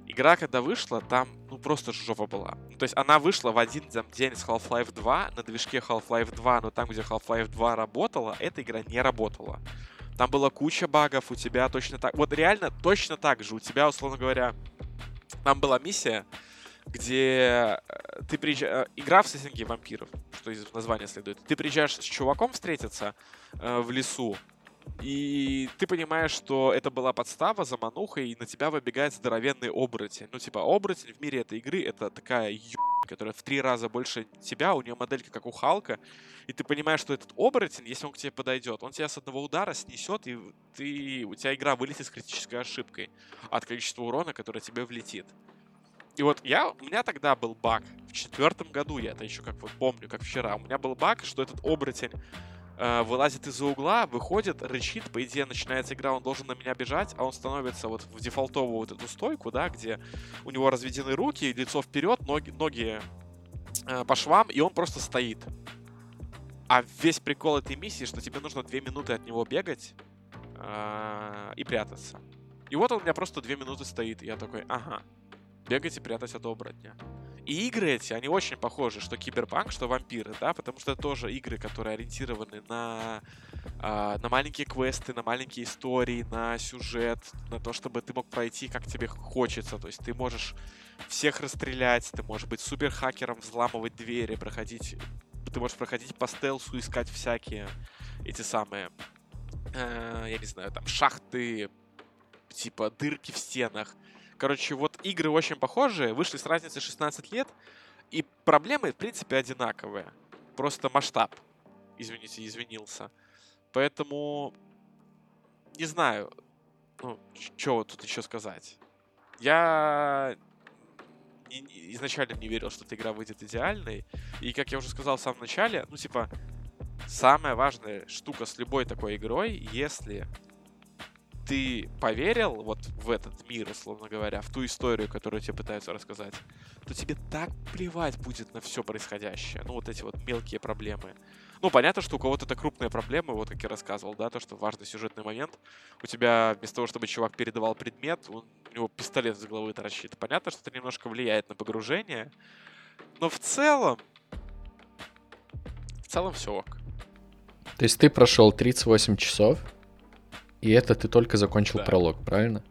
Игра, когда вышла, там, ну, просто жопа была. Ну, то есть она вышла в один там, день с Half-Life 2 на движке Half-Life 2, но там, где Half-Life 2 работала, эта игра не работала. Там была куча багов, у тебя точно так... Вот реально точно так же. У тебя, условно говоря, там была миссия, где э, ты приезжаешь... Э, игра в сеттинге вампиров, что из названия следует. Ты приезжаешь с чуваком встретиться э, в лесу, и ты понимаешь, что это была подстава, замануха, и на тебя выбегает здоровенный оборотень. Ну, типа, оборотень в мире этой игры — это такая ё... которая в три раза больше тебя, у нее моделька как у Халка, и ты понимаешь, что этот оборотень, если он к тебе подойдет, он тебя с одного удара снесет, и ты, у тебя игра вылетит с критической ошибкой от количества урона, которое тебе влетит. И вот я, у меня тогда был баг. В четвертом году, я это еще как вот помню, как вчера. У меня был баг, что этот оборотень э, вылазит из-за угла, выходит, рычит, по идее начинается игра, он должен на меня бежать, а он становится вот в дефолтовую вот эту стойку, да, где у него разведены руки, лицо вперед, ноги, ноги э, по швам, и он просто стоит. А весь прикол этой миссии, что тебе нужно две минуты от него бегать э, и прятаться. И вот он у меня просто две минуты стоит, и я такой, ага, бегать и прятать от оборотня. И игры эти, они очень похожи, что Киберпанк, что Вампиры, да, потому что это тоже игры, которые ориентированы на, э, на маленькие квесты, на маленькие истории, на сюжет, на то, чтобы ты мог пройти, как тебе хочется. То есть ты можешь всех расстрелять, ты можешь быть супер хакером, взламывать двери, проходить... Ты можешь проходить по стелсу, искать всякие эти самые, э, я не знаю, там, шахты, типа дырки в стенах. Короче, вот игры очень похожие, вышли с разницей 16 лет, и проблемы, в принципе, одинаковые. Просто масштаб, извините, извинился. Поэтому, не знаю, ну, что тут еще сказать. Я изначально не верил, что эта игра выйдет идеальной. И, как я уже сказал в самом начале, ну, типа, самая важная штука с любой такой игрой, если ты поверил вот в этот мир, условно говоря, в ту историю, которую тебе пытаются рассказать, то тебе так плевать будет на все происходящее. Ну, вот эти вот мелкие проблемы. Ну, понятно, что у кого-то это крупные проблемы, вот как я рассказывал, да, то, что важный сюжетный момент. У тебя вместо того, чтобы чувак передавал предмет, он, у него пистолет с головы торчит. Понятно, что это немножко влияет на погружение, но в целом, в целом все ок. То есть ты прошел 38 часов, и это ты только закончил да. пролог, правильно?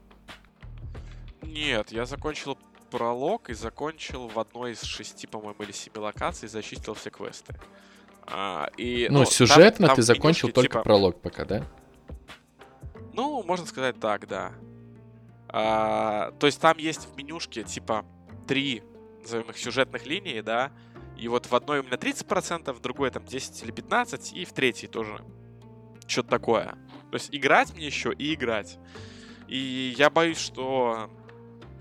Нет, я закончил пролог и закончил в одной из шести, по-моему, или семи локаций, зачистил все квесты. А, и, ну, ну, сюжетно там, там ты закончил менюшки, только типа... пролог пока, да? Ну, можно сказать так, да. А, то есть там есть в менюшке типа три, назовем их, сюжетных линий, да, и вот в одной у меня 30%, в другой там 10 или 15, и в третьей тоже что-то такое. То есть играть мне еще и играть. И я боюсь, что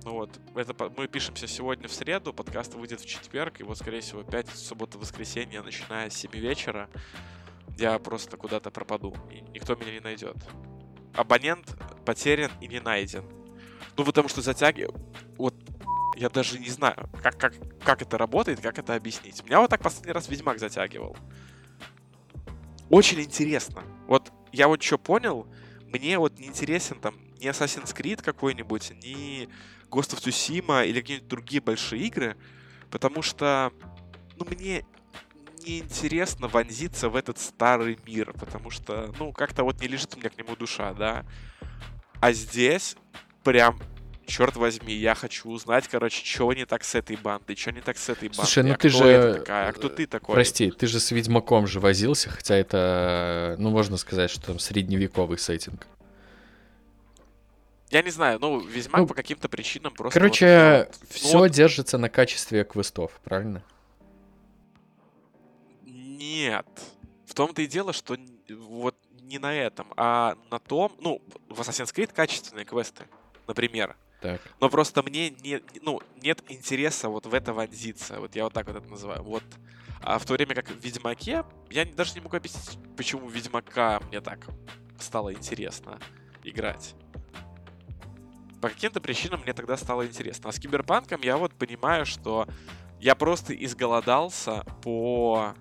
ну вот, это мы пишемся сегодня в среду, подкаст выйдет в четверг, и вот, скорее всего, пятница, суббота, воскресенье, начиная с 7 вечера, я просто куда-то пропаду, и никто меня не найдет. Абонент потерян и не найден. Ну, потому что затягиваю... Вот я даже не знаю, как, как, как это работает, как это объяснить. Меня вот так последний раз Ведьмак затягивал. Очень интересно. Вот я вот что понял, мне вот не интересен там ни Assassin's Creed какой-нибудь, ни Ghost of Tsushima или какие-нибудь другие большие игры, потому что, ну, мне неинтересно вонзиться в этот старый мир, потому что, ну, как-то вот не лежит у меня к нему душа, да. А здесь прям черт возьми, я хочу узнать, короче, что не так с этой бандой, что не так с этой бандой. Слушай, ну а ты кто же... такая, а кто ты такой? Прости, ты же с Ведьмаком же возился, хотя это, ну, можно сказать, что там средневековый сеттинг. Я не знаю, ну, Ведьмак Ну, по каким-то причинам просто... Короче, вот, ну, все вот держится на качестве квестов, правильно? Нет. В том-то и дело, что вот не на этом, а на том, ну, в Assassin's Creed качественные квесты, например. Так. Но просто мне не, ну, нет интереса вот в это вонзиться. Вот я вот так вот это называю. Вот. А в то время как в Ведьмаке, я даже не могу объяснить, почему Ведьмака мне так стало интересно играть. По каким-то причинам мне тогда стало интересно. А с Киберпанком я вот понимаю, что я просто изголодался по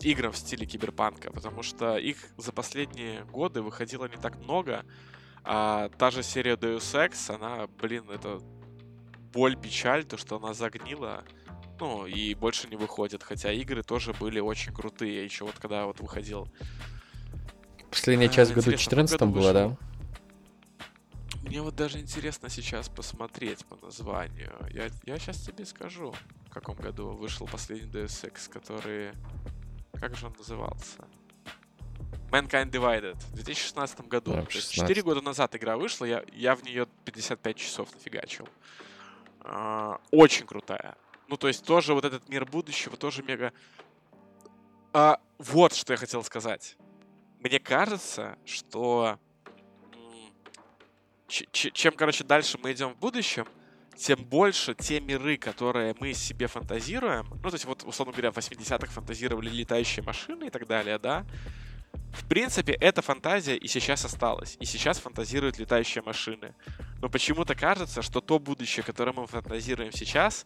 играм в стиле Киберпанка, потому что их за последние годы выходило не так много, а та же серия Deus Ex, она, блин, это боль, печаль, то, что она загнила, ну, и больше не выходит, хотя игры тоже были очень крутые, еще вот когда вот выходил Последняя А, часть в году интересно, в каком 14 году была, да? Мне вот даже интересно сейчас посмотреть по названию. Я, я сейчас тебе скажу, в каком году вышел последний Deus Ex, который... Как же он назывался? Mankind Divided. В 2016 году. Да, в То есть 16. 4 года назад игра вышла, я, я в нее 55 часов нафигачил. А, очень крутая. Ну, то есть тоже вот этот мир будущего, тоже мега... А, вот что я хотел сказать. Мне кажется, что чем, короче, дальше мы идем в будущем, тем больше те миры, которые мы себе фантазируем, ну, то есть вот, условно говоря, в 80-х фантазировали летающие машины и так далее, да, в принципе, эта фантазия и сейчас осталась. И сейчас фантазируют летающие машины. Но почему-то кажется, что то будущее, которое мы фантазируем сейчас,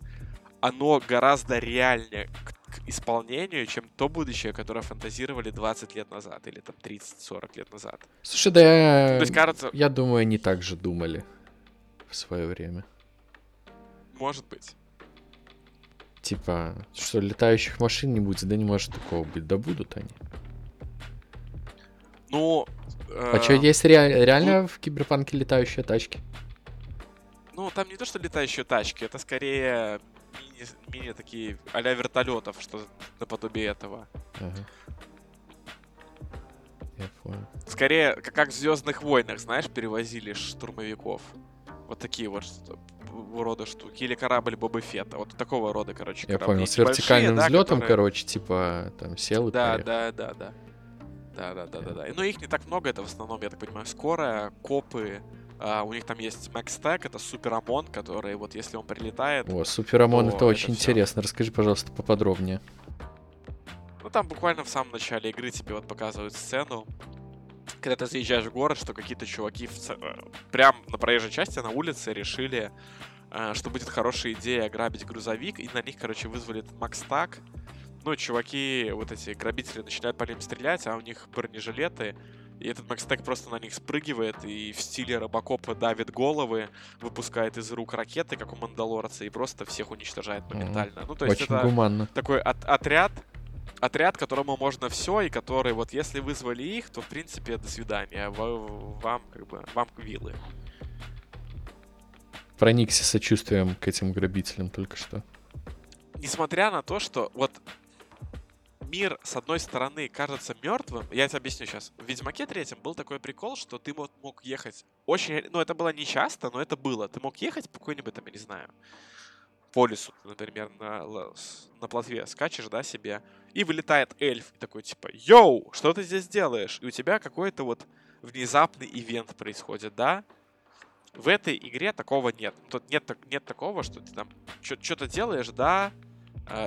оно гораздо реальнее к, исполнению, чем то будущее, которое фантазировали 20 лет назад или там 30-40 лет назад. Слушай, да То есть, кажется, я думаю, они так же думали в свое время. может быть. Типа, что летающих машин не будет, да не может такого быть. Да будут они. Ну... А э, что, есть реаль- реально в Киберпанке летающие тачки? Ну, там не то, что летающие тачки, это скорее мини, мини такие а-ля вертолетов, что наподобие этого. Ага. Я понял. Скорее, как, в Звездных войнах, знаешь, перевозили штурмовиков. Вот такие вот рода штуки. Или корабль Боба Фетта. Вот такого рода, короче, Я корабли. понял, с вертикальным да, взлетом, которые- короче, типа, там сел и Да, поехал. да, да, да. Да, да, да, да, да. Но их не так много, это в основном, я так понимаю, скорая, копы. а, у них там есть Stack, это супер ОМОН, который вот если он прилетает, О, Суперамон, О, это это очень всё. интересно. Расскажи, пожалуйста, поподробнее. Ну, там буквально в самом начале игры тебе вот показывают сцену, когда ты заезжаешь в город, что какие-то чуваки в ц- э, прям на проезжей части, на улице решили, э, что будет хорошая идея ограбить грузовик, и на них, короче, вызвали этот Макс Так. Ну, чуваки, вот эти грабители начинают по ним стрелять, а у них бронежилеты, и этот Макс Так просто на них спрыгивает и в стиле Робокопа давит головы, выпускает из рук ракеты, как у Мандалорца, и просто всех уничтожает моментально. Ну, то есть Очень это гуманно. такой от- отряд, отряд, которому можно все, и который вот если вызвали их, то в принципе до свидания, В- вам как бы вам вилы. Проникся сочувствием к этим грабителям только что. Несмотря на то, что вот мир с одной стороны кажется мертвым, я тебе объясню сейчас. В Ведьмаке третьем был такой прикол, что ты мог, мог ехать очень, ну это было не часто, но это было. Ты мог ехать по какой-нибудь там, я не знаю, по лесу, например, на, на плотве скачешь, да, себе, и вылетает эльф, и такой, типа, йоу, что ты здесь делаешь? И у тебя какой-то вот внезапный ивент происходит, да? В этой игре такого нет. Тут нет, нет такого, что ты там что-то делаешь, да,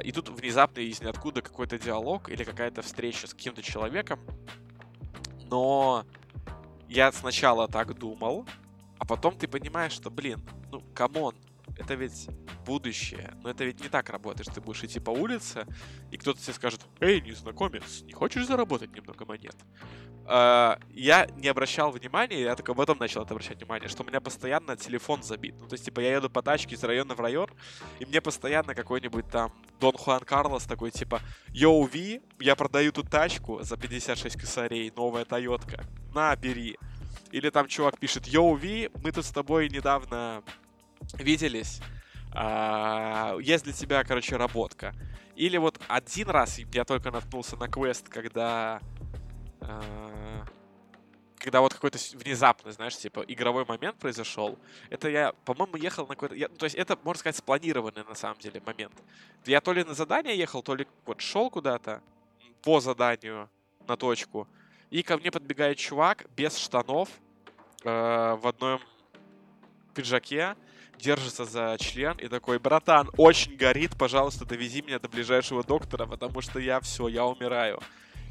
и тут внезапно из ниоткуда какой-то диалог или какая-то встреча с каким-то человеком. Но я сначала так думал, а потом ты понимаешь, что, блин, ну, come on, это ведь будущее. Но это ведь не так работает, что ты будешь идти по улице, и кто-то тебе скажет, эй, незнакомец, не хочешь заработать немного монет? Э, я не обращал внимания, я только потом начал это обращать внимание, что у меня постоянно телефон забит. Ну, то есть, типа, я еду по тачке из района в район, и мне постоянно какой-нибудь там Дон Хуан Карлос такой, типа, Yo, V, я продаю тут тачку за 56 косарей, новая Тойотка, на, бери. Или там чувак пишет, Yo, V, мы тут с тобой недавно виделись, а, есть для тебя, короче, работка. Или вот один раз я только наткнулся на квест, когда... а, когда вот какой-то внезапный, знаешь, типа, игровой момент произошел. Это я, по-моему, ехал на какой-то... я- то есть это, можно сказать, спланированный на самом деле момент. Я то ли на задание ехал, то ли вот шел куда-то по заданию на точку. И ко мне подбегает чувак без штанов э, в одном пиджаке, держится за член и такой, братан, очень горит, пожалуйста, довези меня до ближайшего доктора, потому что я все, я умираю.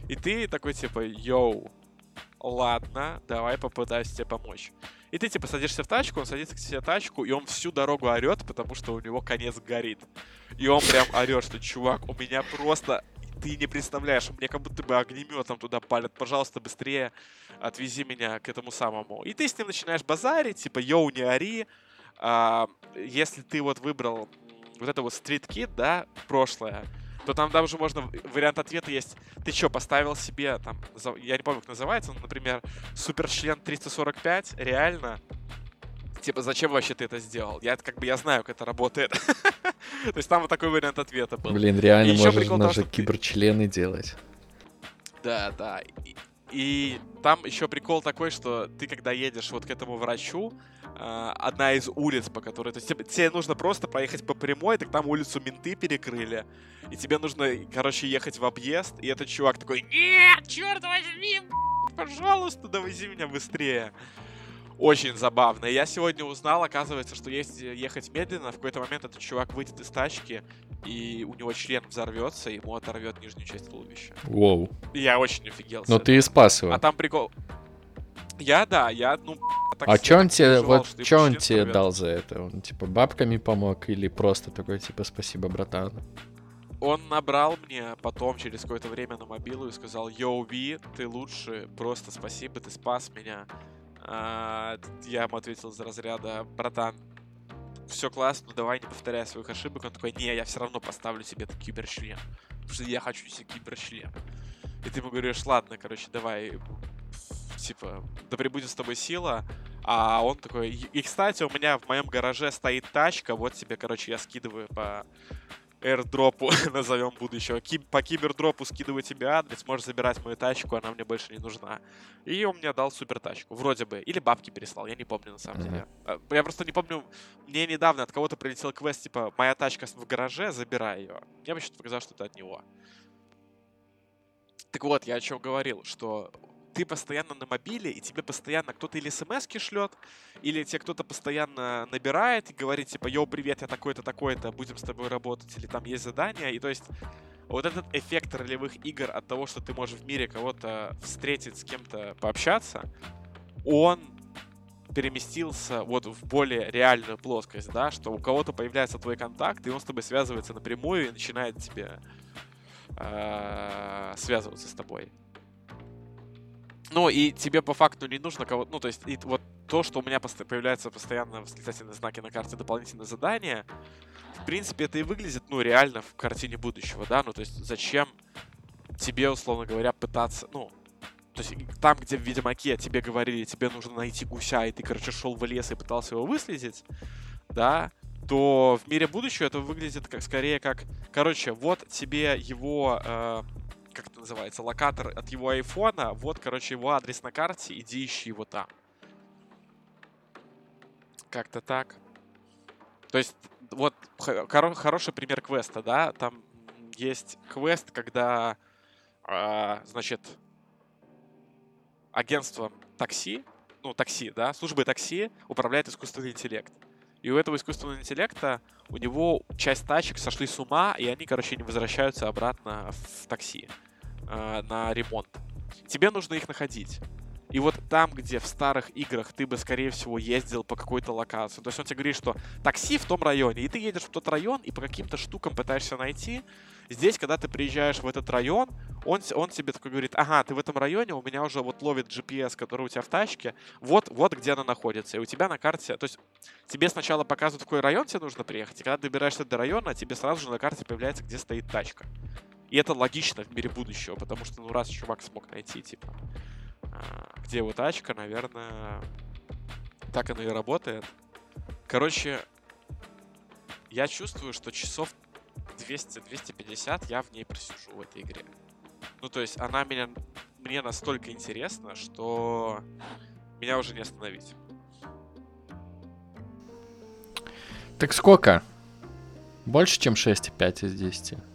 И ты такой, типа, йоу, ладно, давай попытаюсь тебе помочь. И ты, типа, садишься в тачку, он садится к себе в тачку, и он всю дорогу орет, потому что у него конец горит. И он прям орет, что, чувак, у меня просто... Ты не представляешь, мне как будто бы огнеметом туда палят. Пожалуйста, быстрее отвези меня к этому самому. И ты с ним начинаешь базарить, типа, йоу, не ори. А, если ты вот выбрал вот это вот Kid, да, прошлое, то там даже можно, вариант ответа есть, ты что, поставил себе, там, я не помню, как называется, ну, например, суперчлен 345, реально? Типа, зачем вообще ты это сделал? Я как бы, я знаю, как это работает. То есть там вот такой вариант ответа был. Блин, реально том, даже киберчлены делать. Да, да. И, там еще прикол такой, что ты когда едешь вот к этому врачу, одна из улиц, по которой... То есть тебе, тебе нужно просто проехать по прямой, так там улицу менты перекрыли, и тебе нужно, короче, ехать в объезд, и этот чувак такой, нет, черт возьми, пожалуйста, довези меня быстрее. Очень забавно. Я сегодня узнал, оказывается, что если ехать медленно, в какой-то момент этот чувак выйдет из тачки, и у него член взорвется, и ему оторвет нижнюю часть туловища. Воу. Я очень офигел. Но ты и спас его. А там прикол. Я, да, я, ну, А чё он тебе, вот, что он тебе дал за это? Он, типа, бабками помог или просто такой, типа, спасибо, братан? Он набрал мне потом, через какое-то время на мобилу и сказал, Йоу, Ви, ты лучше, просто спасибо, ты спас меня. А, я ему ответил из разряда, братан, все классно, но давай не повторяй своих ошибок. Он такой, не, я все равно поставлю себе этот киберчлен. Потому что я хочу себе киберчлен. И ты ему говоришь, ладно, короче, давай, типа, да пребудет с тобой сила. А он такой, и, кстати, у меня в моем гараже стоит тачка, вот тебе, короче, я скидываю по airdropу, назовем будущего. Ки- по кибердропу скидываю тебе адрес, можешь забирать мою тачку, она мне больше не нужна. И он мне дал супер тачку, вроде бы. Или бабки переслал, я не помню на самом деле. А, Я просто не помню, мне недавно от кого-то прилетел квест, типа, моя тачка в гараже, забирай ее. Мне почему-то показалось, что это от него. Так вот, я о чем говорил, что ты постоянно на мобиле, и тебе постоянно кто-то или смс шлет, или тебе кто-то постоянно набирает и говорит, типа, йоу, привет, я такой-то, такой-то, будем с тобой работать, или там есть задание, и то есть вот этот эффект ролевых игр от того, что ты можешь в мире кого-то встретить, с кем-то пообщаться, он переместился вот в более реальную плоскость, да, что у кого-то появляется твой контакт, и он с тобой связывается напрямую и начинает тебе э, связываться с тобой. Ну, и тебе по факту не нужно кого Ну, то есть, и вот то, что у меня пост- появляются постоянно восклицательные знаки на карте дополнительные задания, в принципе, это и выглядит, ну, реально в картине будущего, да? Ну, то есть, зачем тебе, условно говоря, пытаться, ну, то есть, там, где в Ведьмаке тебе говорили, тебе нужно найти гуся, и ты, короче, шел в лес и пытался его выследить, да, то в мире будущего это выглядит как скорее как, короче, вот тебе его, э, называется, локатор от его айфона, вот, короче, его адрес на карте, иди ищи его там. Как-то так. То есть, вот хо- хоро- хороший пример квеста, да, там есть квест, когда, а, значит, агентством такси, ну, такси, да, службой такси управляет искусственный интеллект. И у этого искусственного интеллекта у него часть тачек сошли с ума, и они, короче, не возвращаются обратно в такси э, на ремонт. Тебе нужно их находить. И вот там, где в старых играх ты бы, скорее всего, ездил по какой-то локации, то есть он тебе говорит, что такси в том районе, и ты едешь в тот район и по каким-то штукам пытаешься найти. Здесь, когда ты приезжаешь в этот район, он, он тебе такой говорит, ага, ты в этом районе, у меня уже вот ловит GPS, который у тебя в тачке, вот, вот где она находится. И у тебя на карте, то есть тебе сначала показывают, в какой район тебе нужно приехать, и когда добираешься до района, тебе сразу же на карте появляется, где стоит тачка. И это логично в мире будущего, потому что, ну, раз чувак смог найти, типа, а, где его тачка, наверное, так оно и работает. Короче, я чувствую, что часов 200-250 я в ней просижу в этой игре. Ну, то есть она меня, мне настолько интересна, что меня уже не остановить. Так сколько? Больше, чем 6,5 из 10.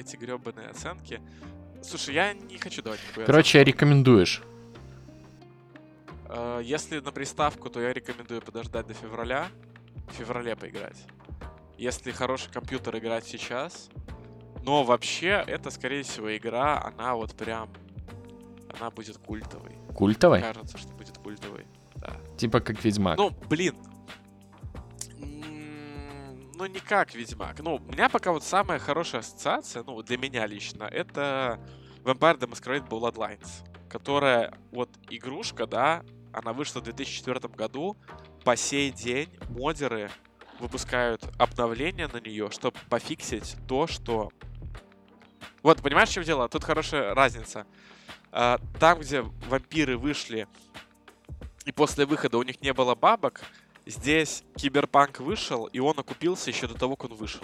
Эти гребаные оценки. Слушай, я не хочу давать никакой Короче, рекомендуешь. Э, Если на приставку, то я рекомендую подождать до февраля. В феврале поиграть. Если хороший компьютер играть сейчас. Но вообще, это, скорее всего, игра, она вот прям... Она будет культовой. Культовой? Кажется, что будет культовой. Да. Типа как Ведьмак. Ну, блин. Ну, не как Ведьмак. Ну, у меня пока вот самая хорошая ассоциация, ну, для меня лично, это Vampire the Masquerade Bloodlines, которая вот игрушка, да, она вышла в 2004 году. По сей день модеры выпускают обновления на нее, чтобы пофиксить то, что... Вот, понимаешь, в чем дело? Тут хорошая разница. А, Там, где вампиры вышли, и после выхода у них не было бабок, здесь Киберпанк вышел, и он окупился еще до того, как он вышел.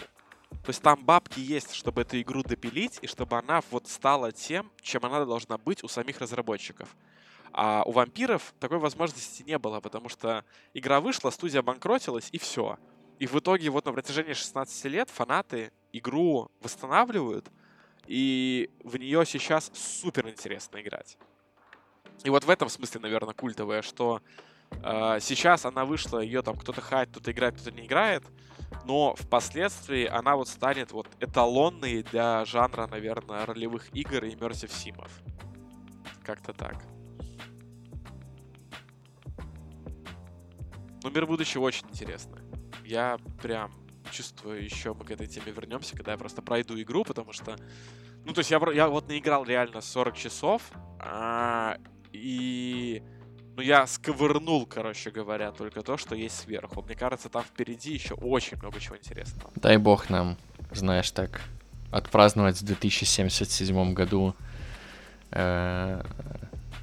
То есть там бабки есть, чтобы эту игру допилить, и чтобы она вот стала тем, чем она должна быть у самих разработчиков. А у вампиров такой возможности не было, потому что игра вышла, студия обанкротилась, и все. И в итоге вот на протяжении 16 лет фанаты игру восстанавливают, и в нее сейчас супер интересно играть. И вот в этом смысле, наверное, культовая, что сейчас она вышла, ее там кто-то хайт, кто-то играет, кто-то не играет, но впоследствии она вот станет вот эталонной для жанра, наверное, ролевых игр и immersive симов. Как-то так. Но мир будущего очень интересный. Я прям чувствую, еще мы к этой теме вернемся, когда я просто пройду игру, потому что... Ну, то есть я, я вот наиграл реально 40 часов, а, и... Ну, я сковырнул, короче говоря, только то, что есть сверху. Мне кажется, там впереди еще очень много чего интересного. Дай бог нам, знаешь, так, отпраздновать в 2077 году э,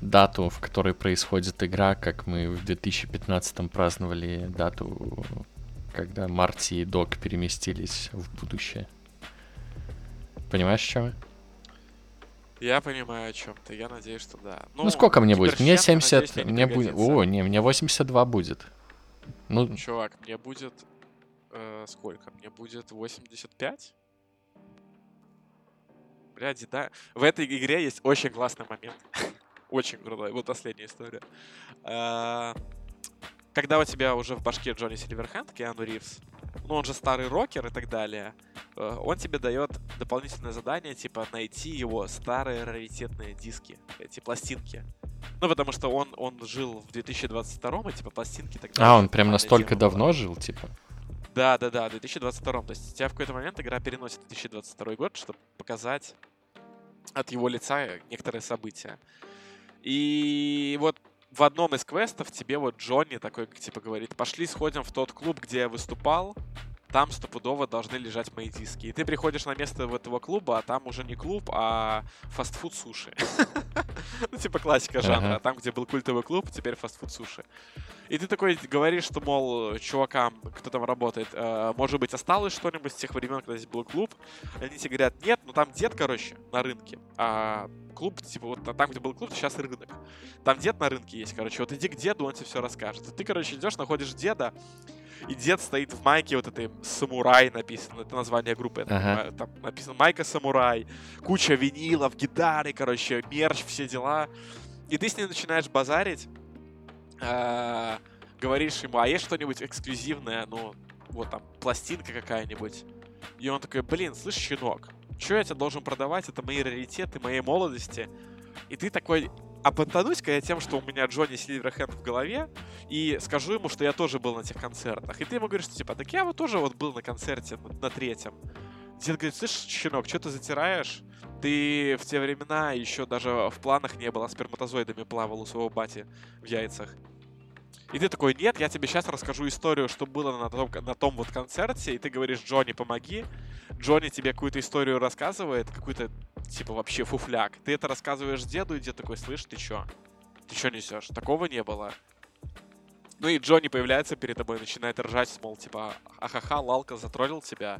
дату, в которой происходит игра, как мы в 2015 праздновали дату, когда Марти и Док переместились в будущее. Понимаешь, о чем я? Понимаю о чем ты. Я надеюсь, что да. Ну, сколько мне будет? Мне Киберченко, 70, надеюсь, не мне будет... О, не, мне 82 будет. Ну, Чувак, мне будет... э, сколько? Мне будет 85? Блядь, да. В этой игре есть очень классный момент. очень крутой. Вот последняя история. А, Когда у тебя уже в башке Джонни Сильверхенд, Киану Ривз, ну он же старый рокер и так далее, э, он тебе дает дополнительное задание, типа найти его старые раритетные диски, эти пластинки. Ну, потому что он, он жил в 2022 и типа пластинки тогда... а, он прям настолько тема была. давно жил, типа? Да, да, да, в 2022. То есть тебя в какой-то момент игра переносит в 2022 год, чтобы показать от его лица некоторые события. И вот в одном из квестов тебе вот Джонни такой, типа, говорит, пошли сходим в тот клуб, где я выступал, там стопудово должны лежать мои диски. И ты приходишь на место в этого клуба, а там уже не клуб, а фастфуд суши. Ну, типа классика жанра. Там, где был культовый клуб, теперь фастфуд суши. И ты такой говоришь, что, мол, чувакам, кто там работает, «Э, может быть, осталось что-нибудь с тех времен, когда здесь был клуб? Они тебе говорят, нет, ну там дед, короче, на рынке. А клуб, типа, вот там, где был клуб, сейчас рынок. Там дед на рынке есть, короче. Вот иди к деду, он тебе все расскажет. И ты, короче, идешь, находишь деда, и дед стоит в майке вот этой «Самурай» написано. Это название группы, я Ага. понимаю. Там написано «Майка Самурай». Куча винилов, гитары, короче, мерч, все дела. И ты с ним начинаешь базарить. а, говоришь ему, а есть что-нибудь эксклюзивное, ну, вот там, пластинка какая-нибудь. И он такой, блин, слышь, щенок, Что я тебе должен продавать? Это мои раритеты, моей молодости. И ты такой, а понтанусь-ка я тем, что у меня Джонни Сильверхенд в голове, и скажу ему, что я тоже был на тех концертах. И ты ему говоришь, что типа, так я вот тоже вот был на концерте на, на третьем. Дед говорит, слышь, щенок, что ты затираешь? Ты в те времена еще даже в планах не было, сперматозоидами плавал у своего бати в яйцах. И ты такой, нет, я тебе сейчас расскажу историю, что было на том, на том вот концерте, и ты говоришь, Джонни, помоги. Джонни тебе какую-то историю рассказывает, какую-то, типа, вообще фуфляк. Ты это рассказываешь деду, и дед такой, слышь, ты чё? Ты чё несешь? Такого не было. Ну и Джонни появляется перед тобой, начинает ржать, мол, типа, ахаха, Лалка затроллил тебя.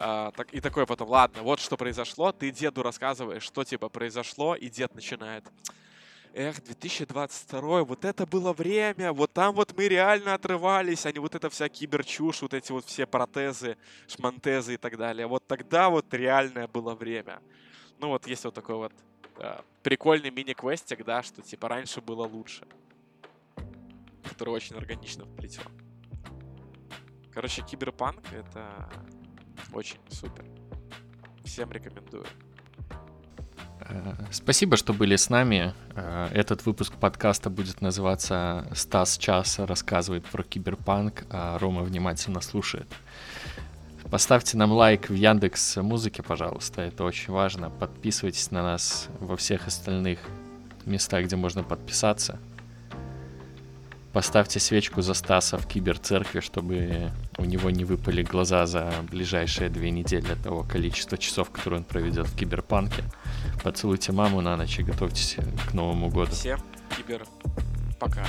А, так, и такой потом, ладно, вот что произошло, ты деду рассказываешь, что типа произошло, и дед начинает. Эх, 2022, вот это было время, вот там вот мы реально отрывались, а не вот это вся киберчушь, вот эти вот все протезы, шмантезы и так далее. Вот тогда вот реальное было время. Ну вот есть вот такой вот э, прикольный мини-квестик, да, что типа раньше было лучше. Который очень органично вплетен. Короче, киберпанк это очень супер. Всем рекомендую. Э, спасибо, что были с нами. Э, этот выпуск подкаста будет называться «Стас Час рассказывает про киберпанк», а Рома внимательно слушает. Поставьте нам лайк в Яндекс Музыке, пожалуйста, это очень важно. Подписывайтесь на нас во всех остальных местах, где можно подписаться. Поставьте свечку за Стаса в киберцеркви, чтобы у него не выпали глаза за ближайшие две недели того количества часов, которые он проведет в киберпанке. Поцелуйте маму на ночь и готовьтесь к Новому году. Всем кибер пока.